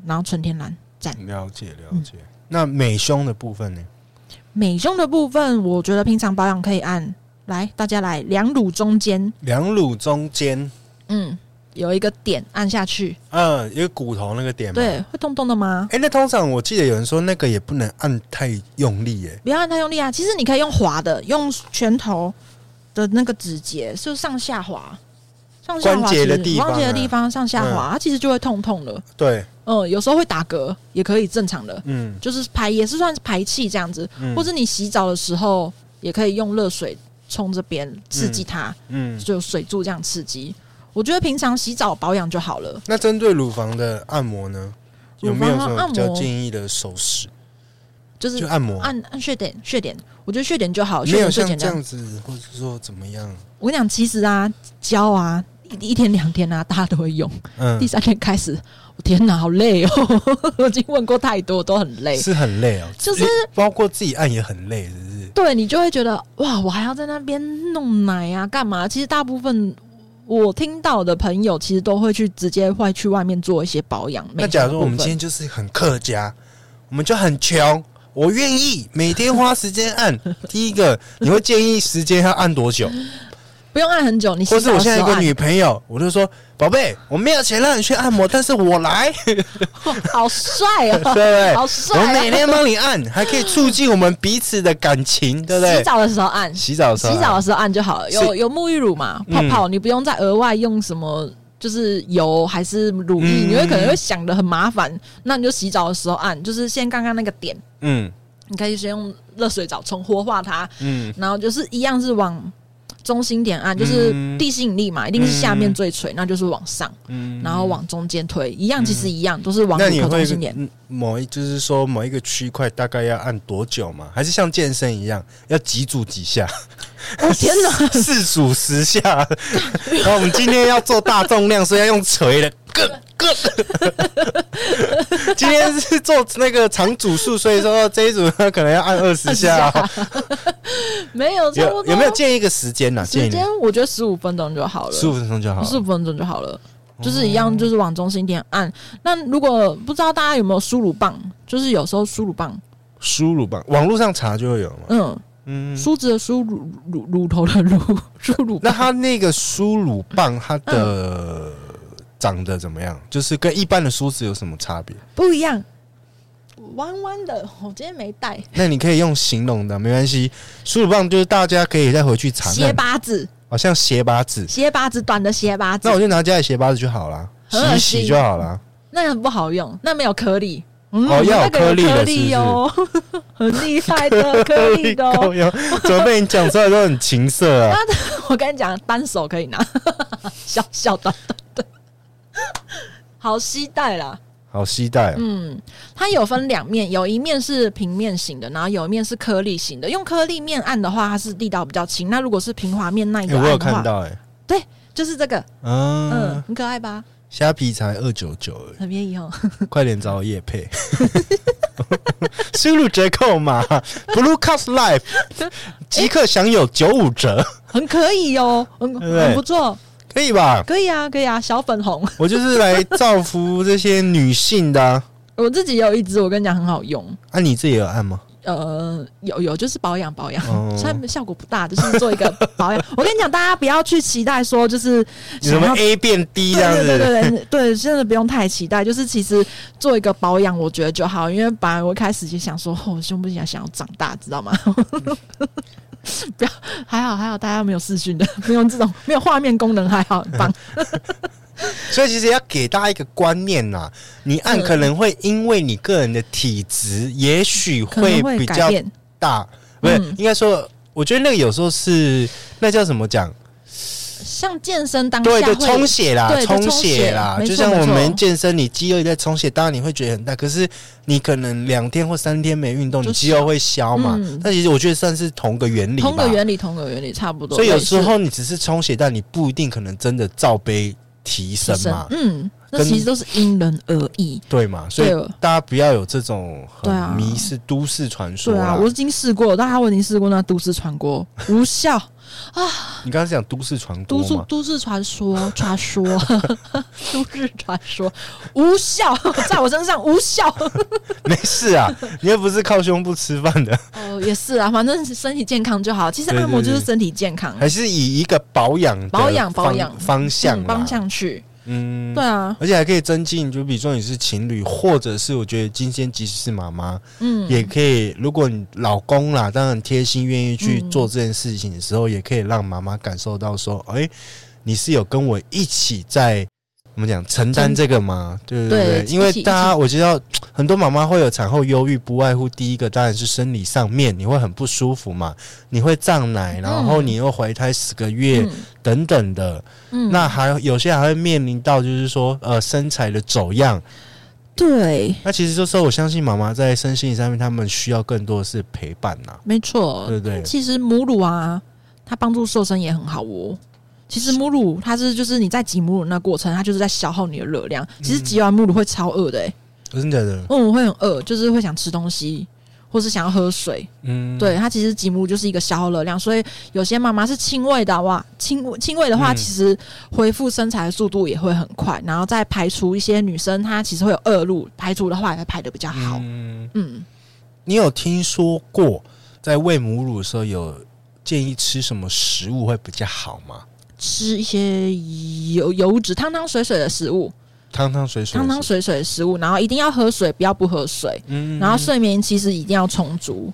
然后纯天然，赞。了解了解。嗯、那美胸的部分呢？美胸的部分，我觉得平常保养可以按来，大家来两乳中间，两乳中间，嗯。有一个点按下去，嗯，一个骨头那个点，对，会痛痛的吗？哎、欸，那通常我记得有人说那个也不能按太用力，耶，不要按太用力啊。其实你可以用滑的，用拳头的那个指节，是上下滑，上下滑关节的地方，关节的地方上下滑，嗯、它其实就会痛痛的。对，嗯，有时候会打嗝，也可以正常的，嗯，就是排也是算是排气这样子，嗯、或者你洗澡的时候也可以用热水冲这边刺激它，嗯，就水柱这样刺激。我觉得平常洗澡保养就好了。那针对乳房的按摩呢？有没有什么比较建议的手势？就是就按摩，按按穴点，穴点。我觉得穴点就好。没有像这样子，或者说怎么样？我跟你讲，其实啊，教啊，一天两天啊，大家都会用。嗯。第三天开始，我天哪，好累哦！我已经问过太多，都很累，是很累哦。就是包括自己按也很累，是不是？对，你就会觉得哇，我还要在那边弄奶啊，干嘛？其实大部分。我听到的朋友其实都会去直接会去外面做一些保养。那假如我们今天就是很客家，我们就很穷，我愿意每天花时间按。第一个，你会建议时间要按多久？不用按很久，你或是我现在有个女朋友，我就说宝贝，我没有钱让你去按摩，但是我来，好帅哦，对不对？好帅，我每天帮你按，还可以促进我们彼此的感情，对不对？洗澡的时候按，洗澡的时候，洗澡的时候按就好了。有有沐浴乳嘛？泡泡，你不用再额外用什么，就是油还是乳液，你会可能会想的很麻烦。那你就洗澡的时候按，就是先刚刚那个点，嗯，你可以先用热水澡冲活化它，嗯，然后就是一样是往。中心点按就是地心引力嘛，嗯、一定是下面最垂，嗯、那就是往上，嗯、然后往中间推，一样，其实一样，嗯、都是往乳头中心点。某一就是说某一个区块大概要按多久嘛？还是像健身一样要几组几下？哦天哪，四组十下。然后我们今天要做大重量，所以要用锤的。个个，今天是做那个长组数，所以说这一组可能要按二十下。没有，有有没有建议一个时间呢？时间我觉得十五分钟就好了，十五分钟就好了，十五分钟就好了，就是一样，就是往中心点按。那如果不知道大家有没有输乳棒，就是有时候输乳棒，输乳棒，网络上查就会有嘛。嗯嗯，梳子的梳，乳乳乳头的乳，梳乳。那它那个梳乳棒，它的。长得怎么样？就是跟一般的梳子有什么差别？不一样，弯弯的。我今天没带。那你可以用形容的，没关系。梳乳棒就是大家可以再回去查。斜八字，好像斜八字，斜八字短的斜八字。那我就拿家里斜八字就好了，洗一洗就好了。那很不好用，那没有颗粒。哦，要有颗粒的，哦，很厉害的 颗粒的。怎么被你讲出来都很情色啊？我跟你讲，单手可以拿，小小短短的。好期待啦，好期待、哦。嗯，它有分两面，有一面是平面型的，然后有一面是颗粒型的。用颗粒面按的话，它是力道比较轻。那如果是平滑面那一个按的话，欸、我有看到哎、欸，对，就是这个，嗯，嗯，很可爱吧？虾皮才二九九，很便宜哦。快点找我业配，输入折扣码 Blue Cast Life，即刻享有九五折，很可以哦，很很不错。可以吧？可以啊，可以啊，小粉红。我就是来造福这些女性的、啊。我自己有一支，我跟你讲很好用。啊，你自己有按吗？呃，有有，就是保养保养，虽然效果不大，就是做一个保养。我跟你讲，大家不要去期待说就是什么 A 变 D 这样子，对对对对，对，真的不用太期待。就是其实做一个保养，我觉得就好。因为本来我一开始就想说，哦，胸部想想要长大，知道吗？不要，还好还好，大家没有视讯的，没有这种没有画面功能，还好很棒。所以其实要给大家一个观念呐，你按可能会因为你个人的体质，也许会比较大，不是？应该说，我觉得那个有时候是那叫什么讲？像健身当下对对充血啦，充血啦，就像我们健身，你肌肉在充血，当然你会觉得很大，可是你可能两天或三天没运动，你肌肉会消嘛。但其实我觉得算是同个原理，同个原理，同个原理差不多。所以有时候你只是充血，但你不一定可能真的罩杯提升嘛。嗯，那其实都是因人而异，对嘛？所以大家不要有这种很迷失都市传说。对啊，我已经试过，大家我已经试过那都市传说，无效。啊！你刚才讲都市传说都市都市传说，传说，都市传说无效，在我身上无效。没事啊，你又不是靠胸部吃饭的。哦，也是啊，反正身体健康就好。其实按摩就是身体健康，还是以一个保养、保养、保养方向方向去。嗯，对啊，而且还可以增进，就比如说你是情侣，或者是我觉得今天即使是妈妈，嗯，也可以。如果你老公啦，当然贴心，愿意去做这件事情的时候，嗯、也可以让妈妈感受到说，哎、欸，你是有跟我一起在。我们讲承担这个嘛，对对对？因为大家我知道 很多妈妈会有产后忧郁，不外乎第一个当然是生理上面，你会很不舒服嘛，你会胀奶，然后你又怀胎十个月等等的，嗯，那还有些还会面临到就是说呃身材的走样，对，那其实就是我相信妈妈在身心上面，他们需要更多的是陪伴呐，没错，对不对？其实母乳啊，它帮助瘦身也很好哦。其实母乳它是就是你在挤母乳那过程，它就是在消耗你的热量。其实挤完母乳会超饿的、欸，哎，真的假的？嗯，会很饿，就是会想吃东西，或是想要喝水。嗯，对，它其实挤母乳就是一个消耗热量，所以有些妈妈是亲喂的哇，亲亲喂的话，其实恢复身材的速度也会很快，然后再排除一些女生她其实会有恶露，排除的话也会排的比较好。嗯嗯，你有听说过在喂母乳的时候有建议吃什么食物会比较好吗？吃一些油油脂汤汤水水的食物，汤汤水水，汤汤水水的食物，然后一定要喝水，不要不喝水。嗯，然后睡眠其实一定要充足，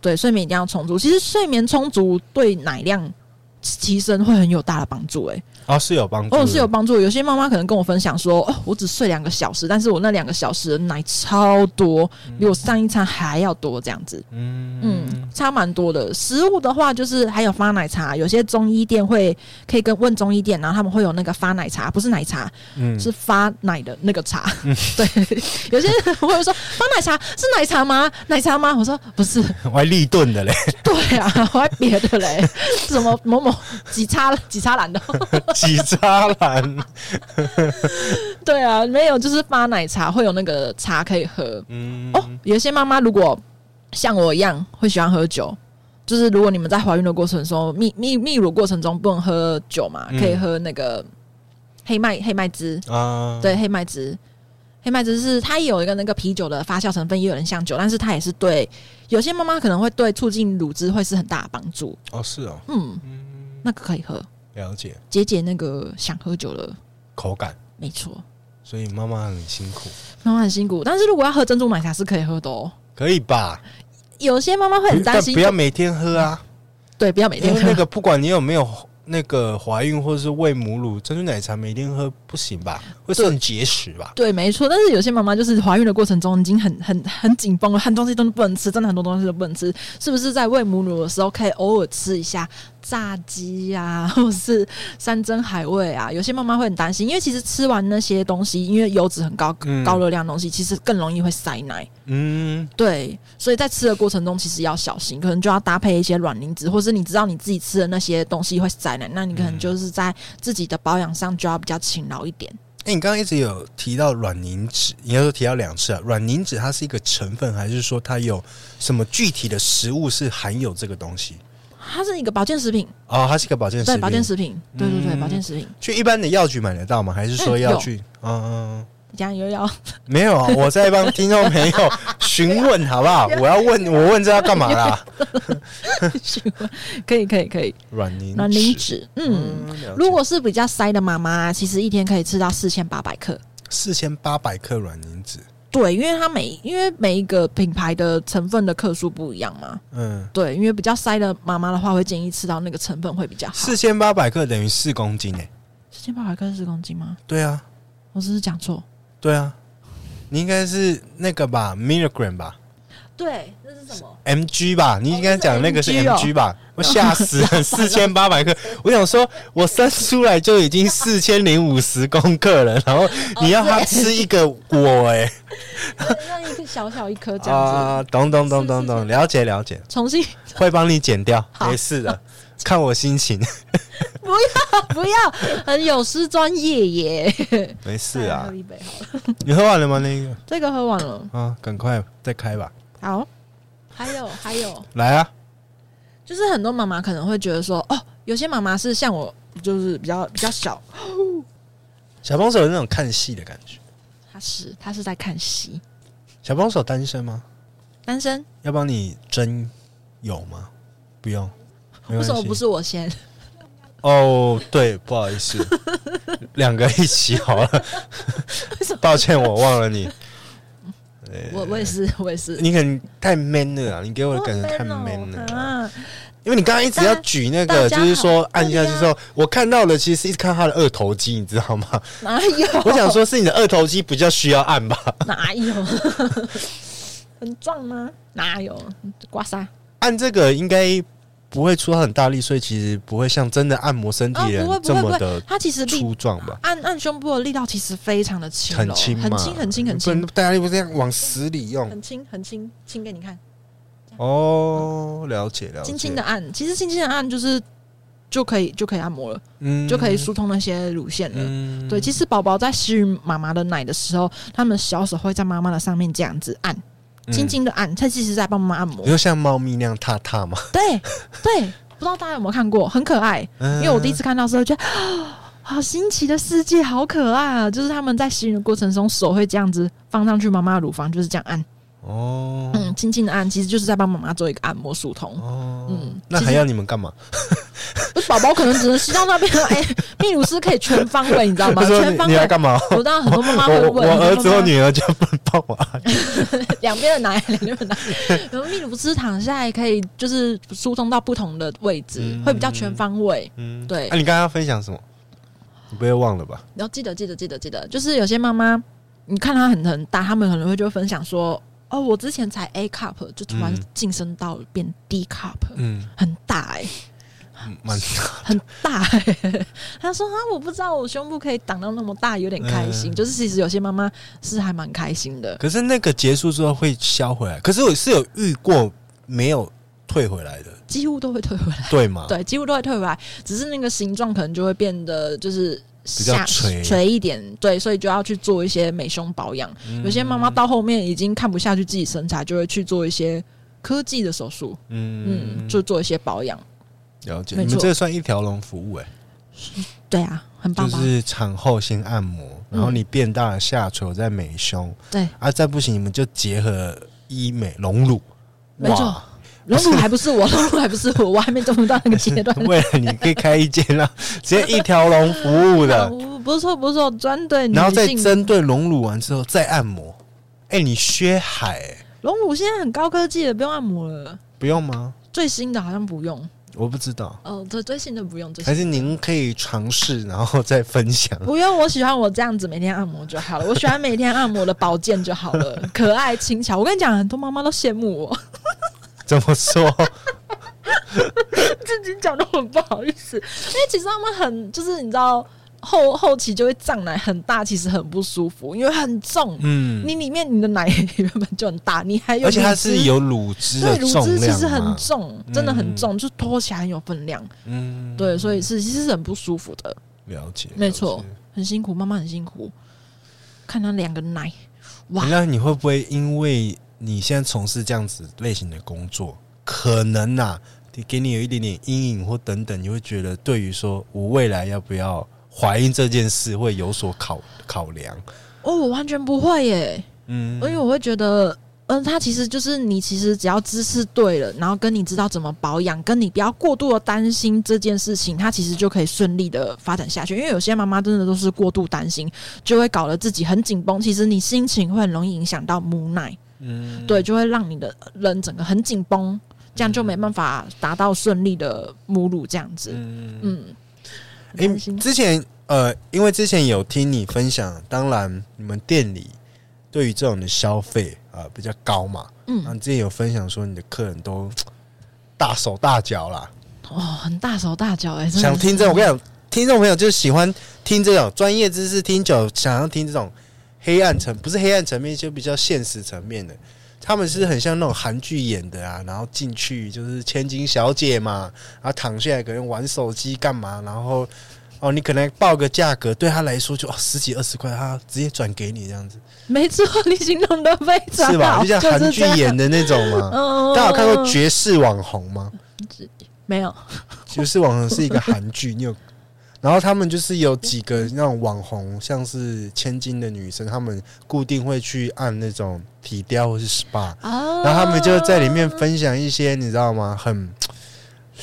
对，睡眠一定要充足。其实睡眠充足对奶量提升会很有大的帮助，欸，诶。哦，是有帮助，哦，是有帮助。有些妈妈可能跟我分享说，哦，我只睡两个小时，但是我那两个小时的奶超多，比我上一餐还要多，这样子，嗯嗯，差蛮多的。食物的话，就是还有发奶茶，有些中医店会可以跟问中医店，然后他们会有那个发奶茶，不是奶茶，嗯，是发奶的那个茶。嗯、对，有些人会说发奶茶是奶茶吗？奶茶吗？我说不是，我还立顿的嘞。对啊，我还别的嘞，什么某某几叉几叉蓝的。几渣男？对啊，没有，就是发奶茶会有那个茶可以喝。嗯，哦，有些妈妈如果像我一样会喜欢喝酒，就是如果你们在怀孕的过程中，泌泌泌乳过程中不能喝酒嘛，可以喝那个黑麦黑麦汁啊。对，黑麦汁，黑麦汁是它也有一个那个啤酒的发酵成分，也有人像酒，但是它也是对有些妈妈可能会对促进乳汁会是很大的帮助。哦，是哦，嗯，那个可以喝。了解，解解那个想喝酒的口感，没错。所以妈妈很辛苦，妈妈很辛苦。但是如果要喝珍珠奶茶是可以喝的哦，可以吧？有些妈妈会很担心，不要每天喝啊。对，不要每天喝。那个不管你有没有那个怀孕或者是喂母乳，珍珠奶茶每天喝不行吧？会肾结石吧？对，没错。但是有些妈妈就是怀孕的过程中已经很很很紧绷了，很多东西都不能吃，真的很多东西都不能吃。是不是在喂母乳的时候可以偶尔吃一下？炸鸡呀、啊，或是山珍海味啊，有些妈妈会很担心，因为其实吃完那些东西，因为油脂很高、嗯、高热量的东西，其实更容易会塞奶。嗯，对，所以在吃的过程中，其实要小心，可能就要搭配一些软磷脂，或是你知道你自己吃的那些东西会塞奶，那你可能就是在自己的保养上就要比较勤劳一点。哎、欸，你刚刚一直有提到软磷脂，应该说提到两次啊。软磷脂它是一个成分，还是说它有什么具体的食物是含有这个东西？它是一个保健食品哦，它是一个保健食品，对，保健食品，对对对，保健食品。去一般的药局买得到吗？还是说要去？嗯嗯。加油药没有啊？我在帮听众朋友 询问，好不好？我要问，我问这要干嘛啦？询问可以可以可以。软磷软磷脂，嗯，嗯如果是比较塞的妈妈，其实一天可以吃到四千八百克。四千八百克软磷脂，对，因为它每因为每一个品牌的成分的克数不一样嘛。嗯，对，因为比较塞的妈妈的话，会建议吃到那个成分会比较好。四千八百克等于四公斤诶、欸。四千八百克是四公斤吗？对啊，我只是讲错。对啊，你应该是那个吧，milligram 吧？对，那是什么？mg 吧？你应该讲那个是 mg 吧？我吓死了，四千八百克。我想说，我生出来就已经四千零五十公克了，然后你要他吃一个我哎，那一个小小一颗这样子啊？懂懂懂懂懂，了解了解。重新会帮你减掉，没事的，看我心情。不要不要，很有失专业耶。没事啊，喝一杯好了。你喝完了吗？那个？这个喝完了啊，赶快再开吧。好，还有还有，来啊！就是很多妈妈可能会觉得说，哦，有些妈妈是像我，就是比较比较小。小帮手有那种看戏的感觉。他是他是在看戏。小帮手单身吗？单身。要帮你征有吗？不用。为什么不是我先？哦，对，不好意思，两个一起好了。抱歉，我忘了你。我我也是，我也是。你可能太 man 了啊！你给我的感觉太 man 了。因为你刚刚一直要举那个，就是说按下去之后，我看到的其实是一直看他的二头肌，你知道吗？哪有？我想说是你的二头肌比较需要按吧？哪有？很壮吗？哪有？刮痧？按这个应该。不会出很大力，所以其实不会像真的按摩身体人这么的，它其实粗壮吧？按按胸部的力道其实非常的轻，很轻，很轻，很轻，很轻。大家又不这样往死里用，很轻，很轻，轻给你看。哦，了解了解。轻轻的按，其实轻轻的按就是就可以就可以按摩了，嗯，就可以疏通那些乳腺了。嗯，对，其实宝宝在吸妈妈的奶的时候，他们小手会在妈妈的上面这样子按。轻轻的按，它其实在帮妈妈按摩。你说像猫咪那样踏踏吗？对对，不知道大家有没有看过，很可爱。嗯、因为我第一次看到的时候，觉得 好新奇的世界，好可爱啊！就是他们在吸吮的过程中，手会这样子放上去妈妈的乳房，就是这样按。哦，嗯，轻轻的按，其实就是在帮妈妈做一个按摩疏通。哦，嗯，那还要你们干嘛？宝宝可能只能吸到那边。哎、欸，泌乳师可以全方位，你知道吗？全方位。你要干嘛？我知道很多妈妈会问。我儿子和女儿就帮我按。两边的奶，两边的奶。然后秘鲁斯躺下也可以，就是疏通到不同的位置，嗯、会比较全方位。嗯，对。那、啊、你刚刚要分享什么？你不会忘了吧？你要记得，记得，记得，记得。就是有些妈妈，你看她很很大，他们可能会就分享说。哦，我之前才 A cup，就突然晋升到变 D cup，嗯，很大哎、欸，蛮大，很大。他说啊，我不知道我胸部可以挡到那么大，有点开心。嗯、就是其实有些妈妈是还蛮开心的。可是那个结束之后会消回来，可是我是有遇过没有退回来的，几乎都会退回来，对吗？对，几乎都会退回来，只是那个形状可能就会变得就是。比较垂垂一点，对，所以就要去做一些美胸保养。嗯、有些妈妈到后面已经看不下去自己身材，就会去做一些科技的手术，嗯嗯，就做一些保养。了解，你们这算一条龙服务哎、欸？对啊，很棒，就是产后先按摩，然后你变大了下垂再美胸，对啊，再不行你们就结合医美隆乳，没错。隆乳还不是我，隆乳还不是我，我还没做到那个阶段。为了你可以开一间啊，直接一条龙服务的，不 错不错，专对女性。然后再针对隆乳完之后再按摩。哎、欸，你薛海、欸，隆乳现在很高科技的，不用按摩了。不用吗？最新的好像不用，我不知道。哦，对，最新的不用，还是您可以尝试，然后再分享。不用，我喜欢我这样子每天按摩就好了。我喜欢每天按摩的保健就好了，可爱轻巧。我跟你讲，很多妈妈都羡慕我。怎么说？自己讲的很不好意思，因为其实他们很就是你知道。后后期就会胀奶很大，其实很不舒服，因为很重。嗯，你里面你的奶原本就很大，你还有，而且它是有乳汁的重量，对，乳汁其实很重，真的很重，嗯、就拖起来很有分量。嗯，对，所以是其实是很不舒服的。了解，没错，很辛苦，妈妈很辛苦。看他两个奶，哇！那你会不会因为你现在从事这样子类型的工作，可能呐、啊，给你有一点点阴影或等等，你会觉得对于说我未来要不要？怀孕这件事会有所考考量。哦，我完全不会耶，嗯，因为我会觉得，嗯，它其实就是你其实只要姿势对了，然后跟你知道怎么保养，跟你不要过度的担心这件事情，它其实就可以顺利的发展下去。因为有些妈妈真的都是过度担心，就会搞得自己很紧绷，其实你心情会很容易影响到母奶，嗯，对，就会让你的人整个很紧绷，这样就没办法达到顺利的母乳这样子，嗯。嗯哎、欸，之前呃，因为之前有听你分享，当然你们店里对于这种的消费啊、呃、比较高嘛，嗯，之前有分享说你的客人都大手大脚啦，哦，很大手大脚哎、欸，想听这种，我跟你讲，听众朋友就是喜欢听这种专业知识，听久想要听这种黑暗层，不是黑暗层面，就比较现实层面的。他们是很像那种韩剧演的啊，然后进去就是千金小姐嘛，然后躺下来可能玩手机干嘛，然后哦，你可能报个价格，对他来说就哦 十几二十块，他直接转给你这样子。没错，你形容的非常好，是吧？就像韩剧演的那种嘛。大家有看过《绝世网红》吗？没有，《绝世网红》是一个韩剧，你有？然后他们就是有几个那种网红，像是千金的女生，他们固定会去按那种体雕或是 SPA，然后他们就在里面分享一些你知道吗？很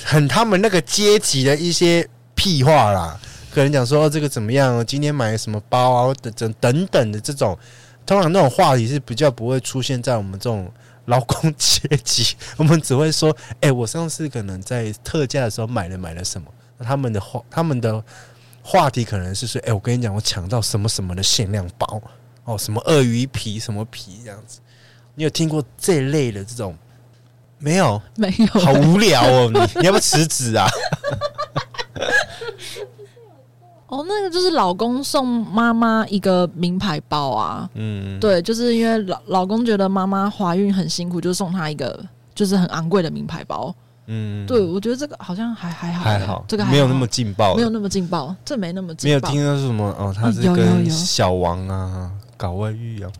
很他们那个阶级的一些屁话啦，可能讲说，哦，这个怎么样？今天买什么包啊？等等等等的这种，通常那种话题是比较不会出现在我们这种劳工阶级，我们只会说，哎，我上次可能在特价的时候买了买了什么。他们的话，他们的话题可能是说：“哎、欸，我跟你讲，我抢到什么什么的限量包哦，什么鳄鱼皮，什么皮这样子。”你有听过这类的这种？没有，没有，好无聊哦！你你要不要辞职啊？哦，那个就是老公送妈妈一个名牌包啊。嗯，对，就是因为老老公觉得妈妈怀孕很辛苦，就送她一个就是很昂贵的名牌包。嗯，对，我觉得这个好像还还好，还好，这个还没有那么劲爆，没有那么劲爆，这没那么劲爆。没有听到是什么哦，他是跟小王啊搞外遇啊。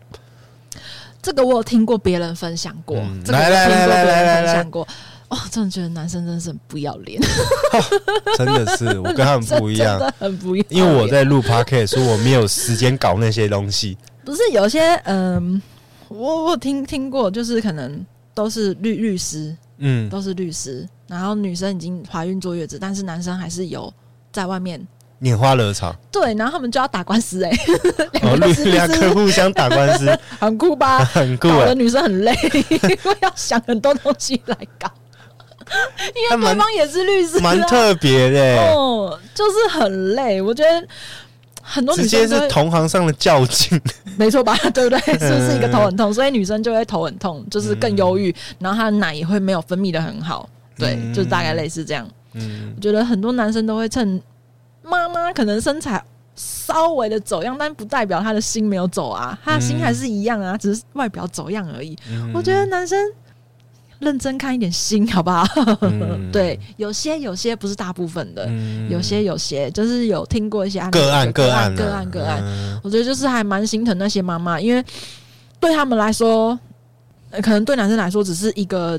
这个我有听过别人分享过，嗯、来来来来来来，分享过。哦，真的觉得男生真的是很不要脸，哦，真的是我跟他们不一样，真的很不一样。因为我在录 podcast，所以我没有时间搞那些东西。不是有些嗯，我我听听过，就是可能都是律律师。嗯，都是律师，然后女生已经怀孕坐月子，但是男生还是有在外面拈花惹草。对，然后他们就要打官司哎、欸，哦，两个互相打官司，很酷吧？很酷，搞得女生很累，因为要想很多东西来搞。因为对方也是律师，蛮特别的、欸，哦，就是很累。我觉得。很多女生直接是同行上的较劲，没错吧？对不对？是不是一个头很痛？所以女生就会头很痛，就是更忧郁，然后她的奶也会没有分泌的很好。对，就大概类似这样。嗯，我觉得很多男生都会趁妈妈可能身材稍微的走样，但不代表他的心没有走啊，他的心还是一样啊，只是外表走样而已。我觉得男生。认真看一点心，好不好？嗯、对，有些有些不是大部分的，嗯、有些有些就是有听过一些案个案个案个案个案，我觉得就是还蛮心疼那些妈妈，因为对他们来说，可能对男生来说只是一个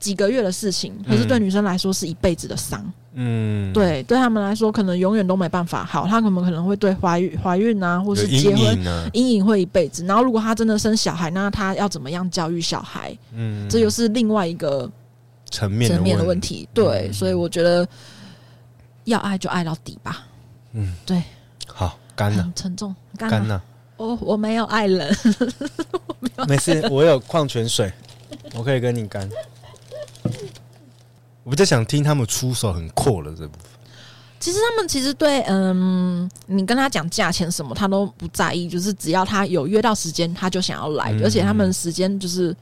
几个月的事情，可是对女生来说是一辈子的伤。嗯，对，对他们来说，可能永远都没办法好。他可能可能会对怀孕、怀孕啊，或是结婚阴影，影会一辈子。然后，如果他真的生小孩，那他要怎么样教育小孩？嗯，这又是另外一个层面层面的问题。对，嗯、所以我觉得要爱就爱到底吧。嗯，对。好，干了，沉重，干了。我 我没有爱人，没事，我有矿泉水，我可以跟你干。我就想听他们出手很阔的这部分。其实他们其实对，嗯，你跟他讲价钱什么，他都不在意，就是只要他有约到时间，他就想要来，嗯、而且他们时间就是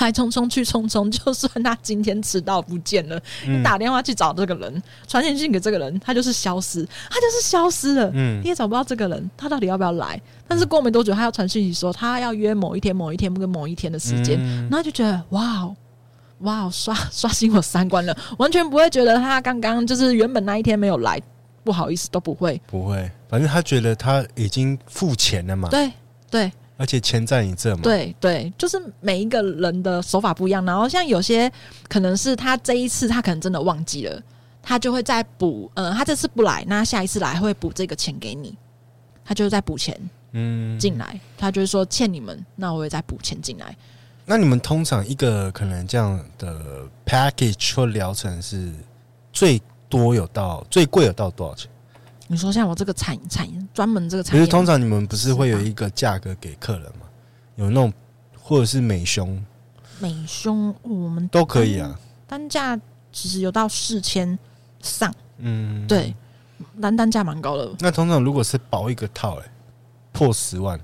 来匆匆去匆匆，就算他今天迟到不见了，嗯、你打电话去找这个人，传简讯给这个人，他就是消失，他就是消失了。嗯，你也找不到这个人，他到底要不要来？但是过没多久，他要传讯息说他要约某一天、某一天跟某一天的时间，嗯、然后就觉得哇哦，哇哦，刷 刷新我三观了，完全不会觉得他刚刚就是原本那一天没有来，不好意思都不会，不会，反正他觉得他已经付钱了嘛。对对。而且钱在你这嘛？对对，就是每一个人的手法不一样。然后像有些可能是他这一次他可能真的忘记了，他就会再补。嗯，他这次不来，那下一次来会补这个钱给你，他就会再补钱嗯进来。他就是说欠你们，那我也再补钱进来。那你们通常一个可能这样的 package 或疗程是最多有到最贵有到多少钱？你说像我这个产产专门这个产业，通常你们不是会有一个价格给客人吗？有那种或者是美胸，美胸我们都可以啊。单价其实有到四千上，嗯，对，单单价蛮高的。那通常如果是包一个套，欸，哎，破十万。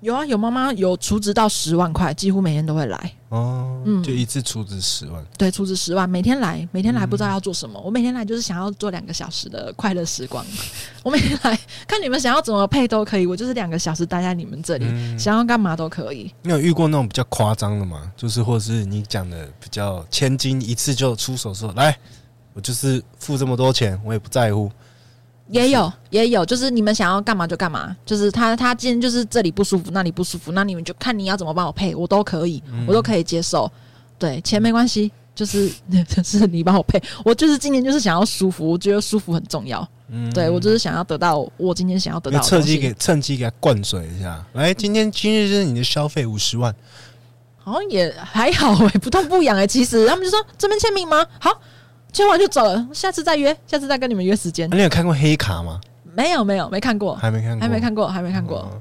有啊，有妈妈有储值到十万块，几乎每天都会来哦。嗯，就一次储值十万，对，储值十万，每天来，每天来不知道要做什么。嗯、我每天来就是想要做两个小时的快乐时光。我每天来看你们想要怎么配都可以，我就是两个小时待在你们这里，嗯、想要干嘛都可以。你有遇过那种比较夸张的吗？就是或是你讲的比较千金一次就出手说来，我就是付这么多钱，我也不在乎。也有也有，就是你们想要干嘛就干嘛，就是他他今天就是这里不舒服，那里不舒服，那你们就看你要怎么帮我配，我都可以，我都可以接受。对，钱没关系，就是 就是你帮我配，我就是今天就是想要舒服，我觉得舒服很重要。嗯，对我就是想要得到我今天想要得到，趁机给趁机给他灌水一下。来，今天今日是你的消费五十万，好像也还好哎、欸，不痛不痒哎、欸。其实他们就说这边签名吗？好。签完就走了，下次再约，下次再跟你们约时间。你有看过黑卡吗？没有，没有，没看过，还没看过，还没看过，还没看过。哦、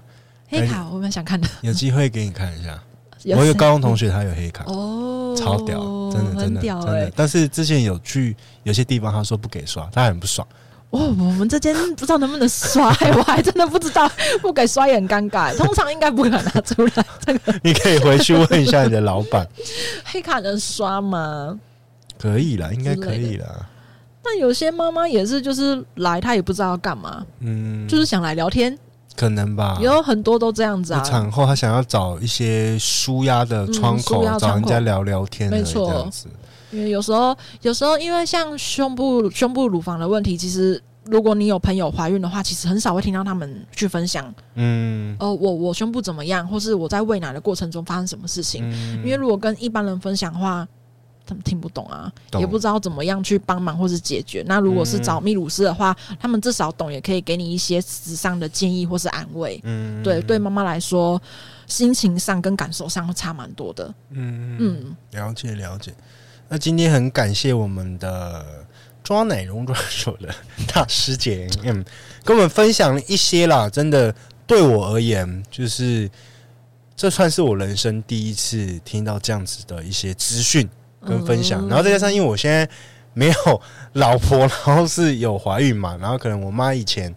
黑卡我蛮想看的，有机会给你看一下。我有高中同学，他有黑卡哦，超屌，真的，真的，真的。但是之前有去有些地方，他说不给刷，他很不爽。哦，我们这间不知道能不能刷、欸，我还真的不知道，不给刷也很尴尬。通常应该不敢拿出来。这个 你可以回去问一下你的老板，黑卡能刷吗？可以啦，应该可以啦。那有些妈妈也是，就是来，她也不知道要干嘛，嗯，就是想来聊天，可能吧。有很多都这样子啊。产后她想要找一些舒压的窗口，嗯、找人家聊聊天，没错，这样子。因为有时候，有时候因为像胸部、胸部、乳房的问题，其实如果你有朋友怀孕的话，其实很少会听到他们去分享。嗯，哦、呃，我我胸部怎么样，或是我在喂奶的过程中发生什么事情？嗯、因为如果跟一般人分享的话。他们听不懂啊，懂也不知道怎么样去帮忙或是解决。那如果是找秘鲁师的话，嗯、他们至少懂，也可以给你一些实质上的建议或是安慰。嗯，对，对妈妈来说，心情上跟感受上会差蛮多的。嗯嗯，了解了解。那今天很感谢我们的抓奶龙抓手的大师姐，嗯，跟我们分享了一些啦。真的，对我而言，就是这算是我人生第一次听到这样子的一些资讯。跟分享，然后再加上因为我现在没有 老婆，然后是有怀孕嘛，然后可能我妈以前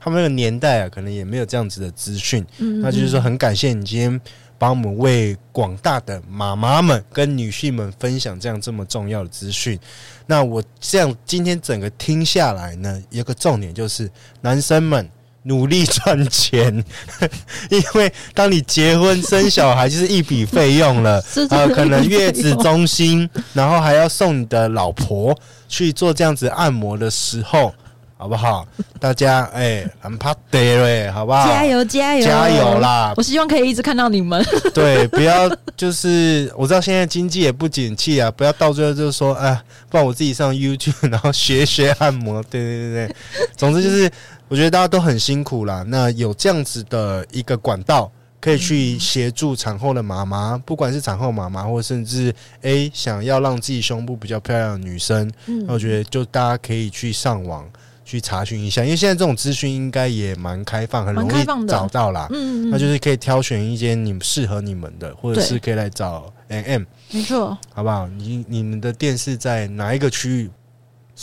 他们那个年代啊，可能也没有这样子的资讯，那就是说很感谢你今天帮我们为广大的妈妈们跟女性们分享这样这么重要的资讯。那我这样今天整个听下来呢，有个重点就是男生们。努力赚钱，因为当你结婚生小孩就是一笔费用了，呃，可能月子中心，然后还要送你的老婆去做这样子按摩的时候，好不好？大家哎，很怕得嘞，好不好？加油加油加油啦！我希望可以一直看到你们。对，不要就是我知道现在经济也不景气啊，不要到最后就是说，哎，不然我自己上 YouTube 然后学学按摩。对对对对，总之就是。我觉得大家都很辛苦啦。那有这样子的一个管道，可以去协助产后的妈妈，不管是产后妈妈，或甚至诶、欸、想要让自己胸部比较漂亮的女生，那我觉得就大家可以去上网去查询一下，因为现在这种资讯应该也蛮开放，很容易找到啦。嗯，那就是可以挑选一间你们适合你们的，或者是可以来找 M，没错，好不好？你你们的店是在哪一个区域？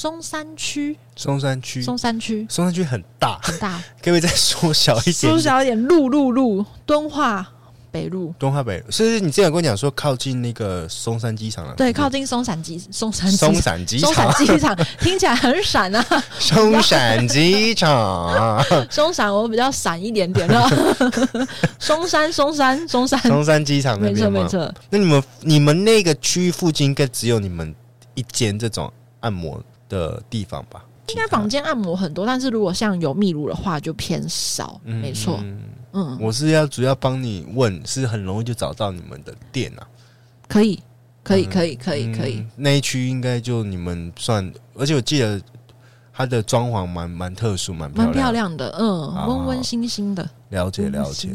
松山区，松山区，松山区，松山区很大，很大，可不可以再缩小一点？缩小一点，路路路，敦化北路。敦化北路，是不是你之前跟我讲说靠近那个松山机场了？对，靠近松山机松山松山机松山机场，听起来很闪啊！松山机场，松山我比较闪一点点了。松山松山松山。松山机场，没错没错。那你们你们那个区域附近应该只有你们一间这种按摩的地方吧？应该房间按摩很多，但是如果像有秘鲁的话，就偏少。嗯、没错，嗯，我是要主要帮你问，是很容易就找到你们的店啊？可以，可以，可以，可以，可以。嗯、那一区应该就你们算，而且我记得它的装潢蛮蛮特殊，蛮蛮漂亮的，嗯，温温馨馨的。了解，了解。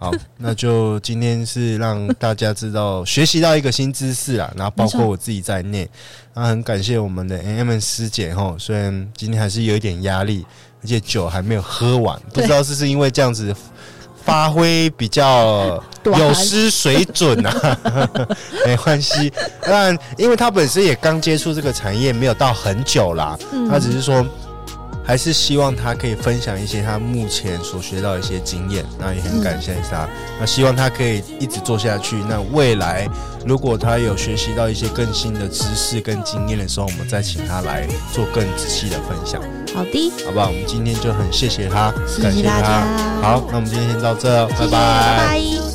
好，那就今天是让大家知道学习到一个新知识啊，然后包括我自己在内，那很感谢我们的 MM 师姐哈，虽然今天还是有一点压力，而且酒还没有喝完，不知道是不是因为这样子 发挥比较有失水准啊，没关系，但因为他本身也刚接触这个产业，没有到很久啦，他只是说。还是希望他可以分享一些他目前所学到的一些经验，那也很感谢他。那希望他可以一直做下去。那未来如果他有学习到一些更新的知识跟经验的时候，我们再请他来做更仔细的分享。好的，好不好？我们今天就很谢谢他，感谢大家。好，那我们今天先到这，拜拜。拜拜。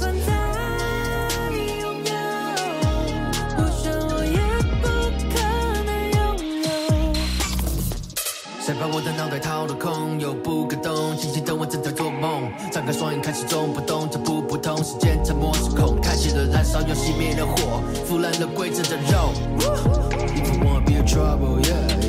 睁开双眼，开始中不动，脚步不通，时间沉默失控，开启了燃烧又熄灭了火，腐烂了规则的肉。If you wanna be a trouble, yeah.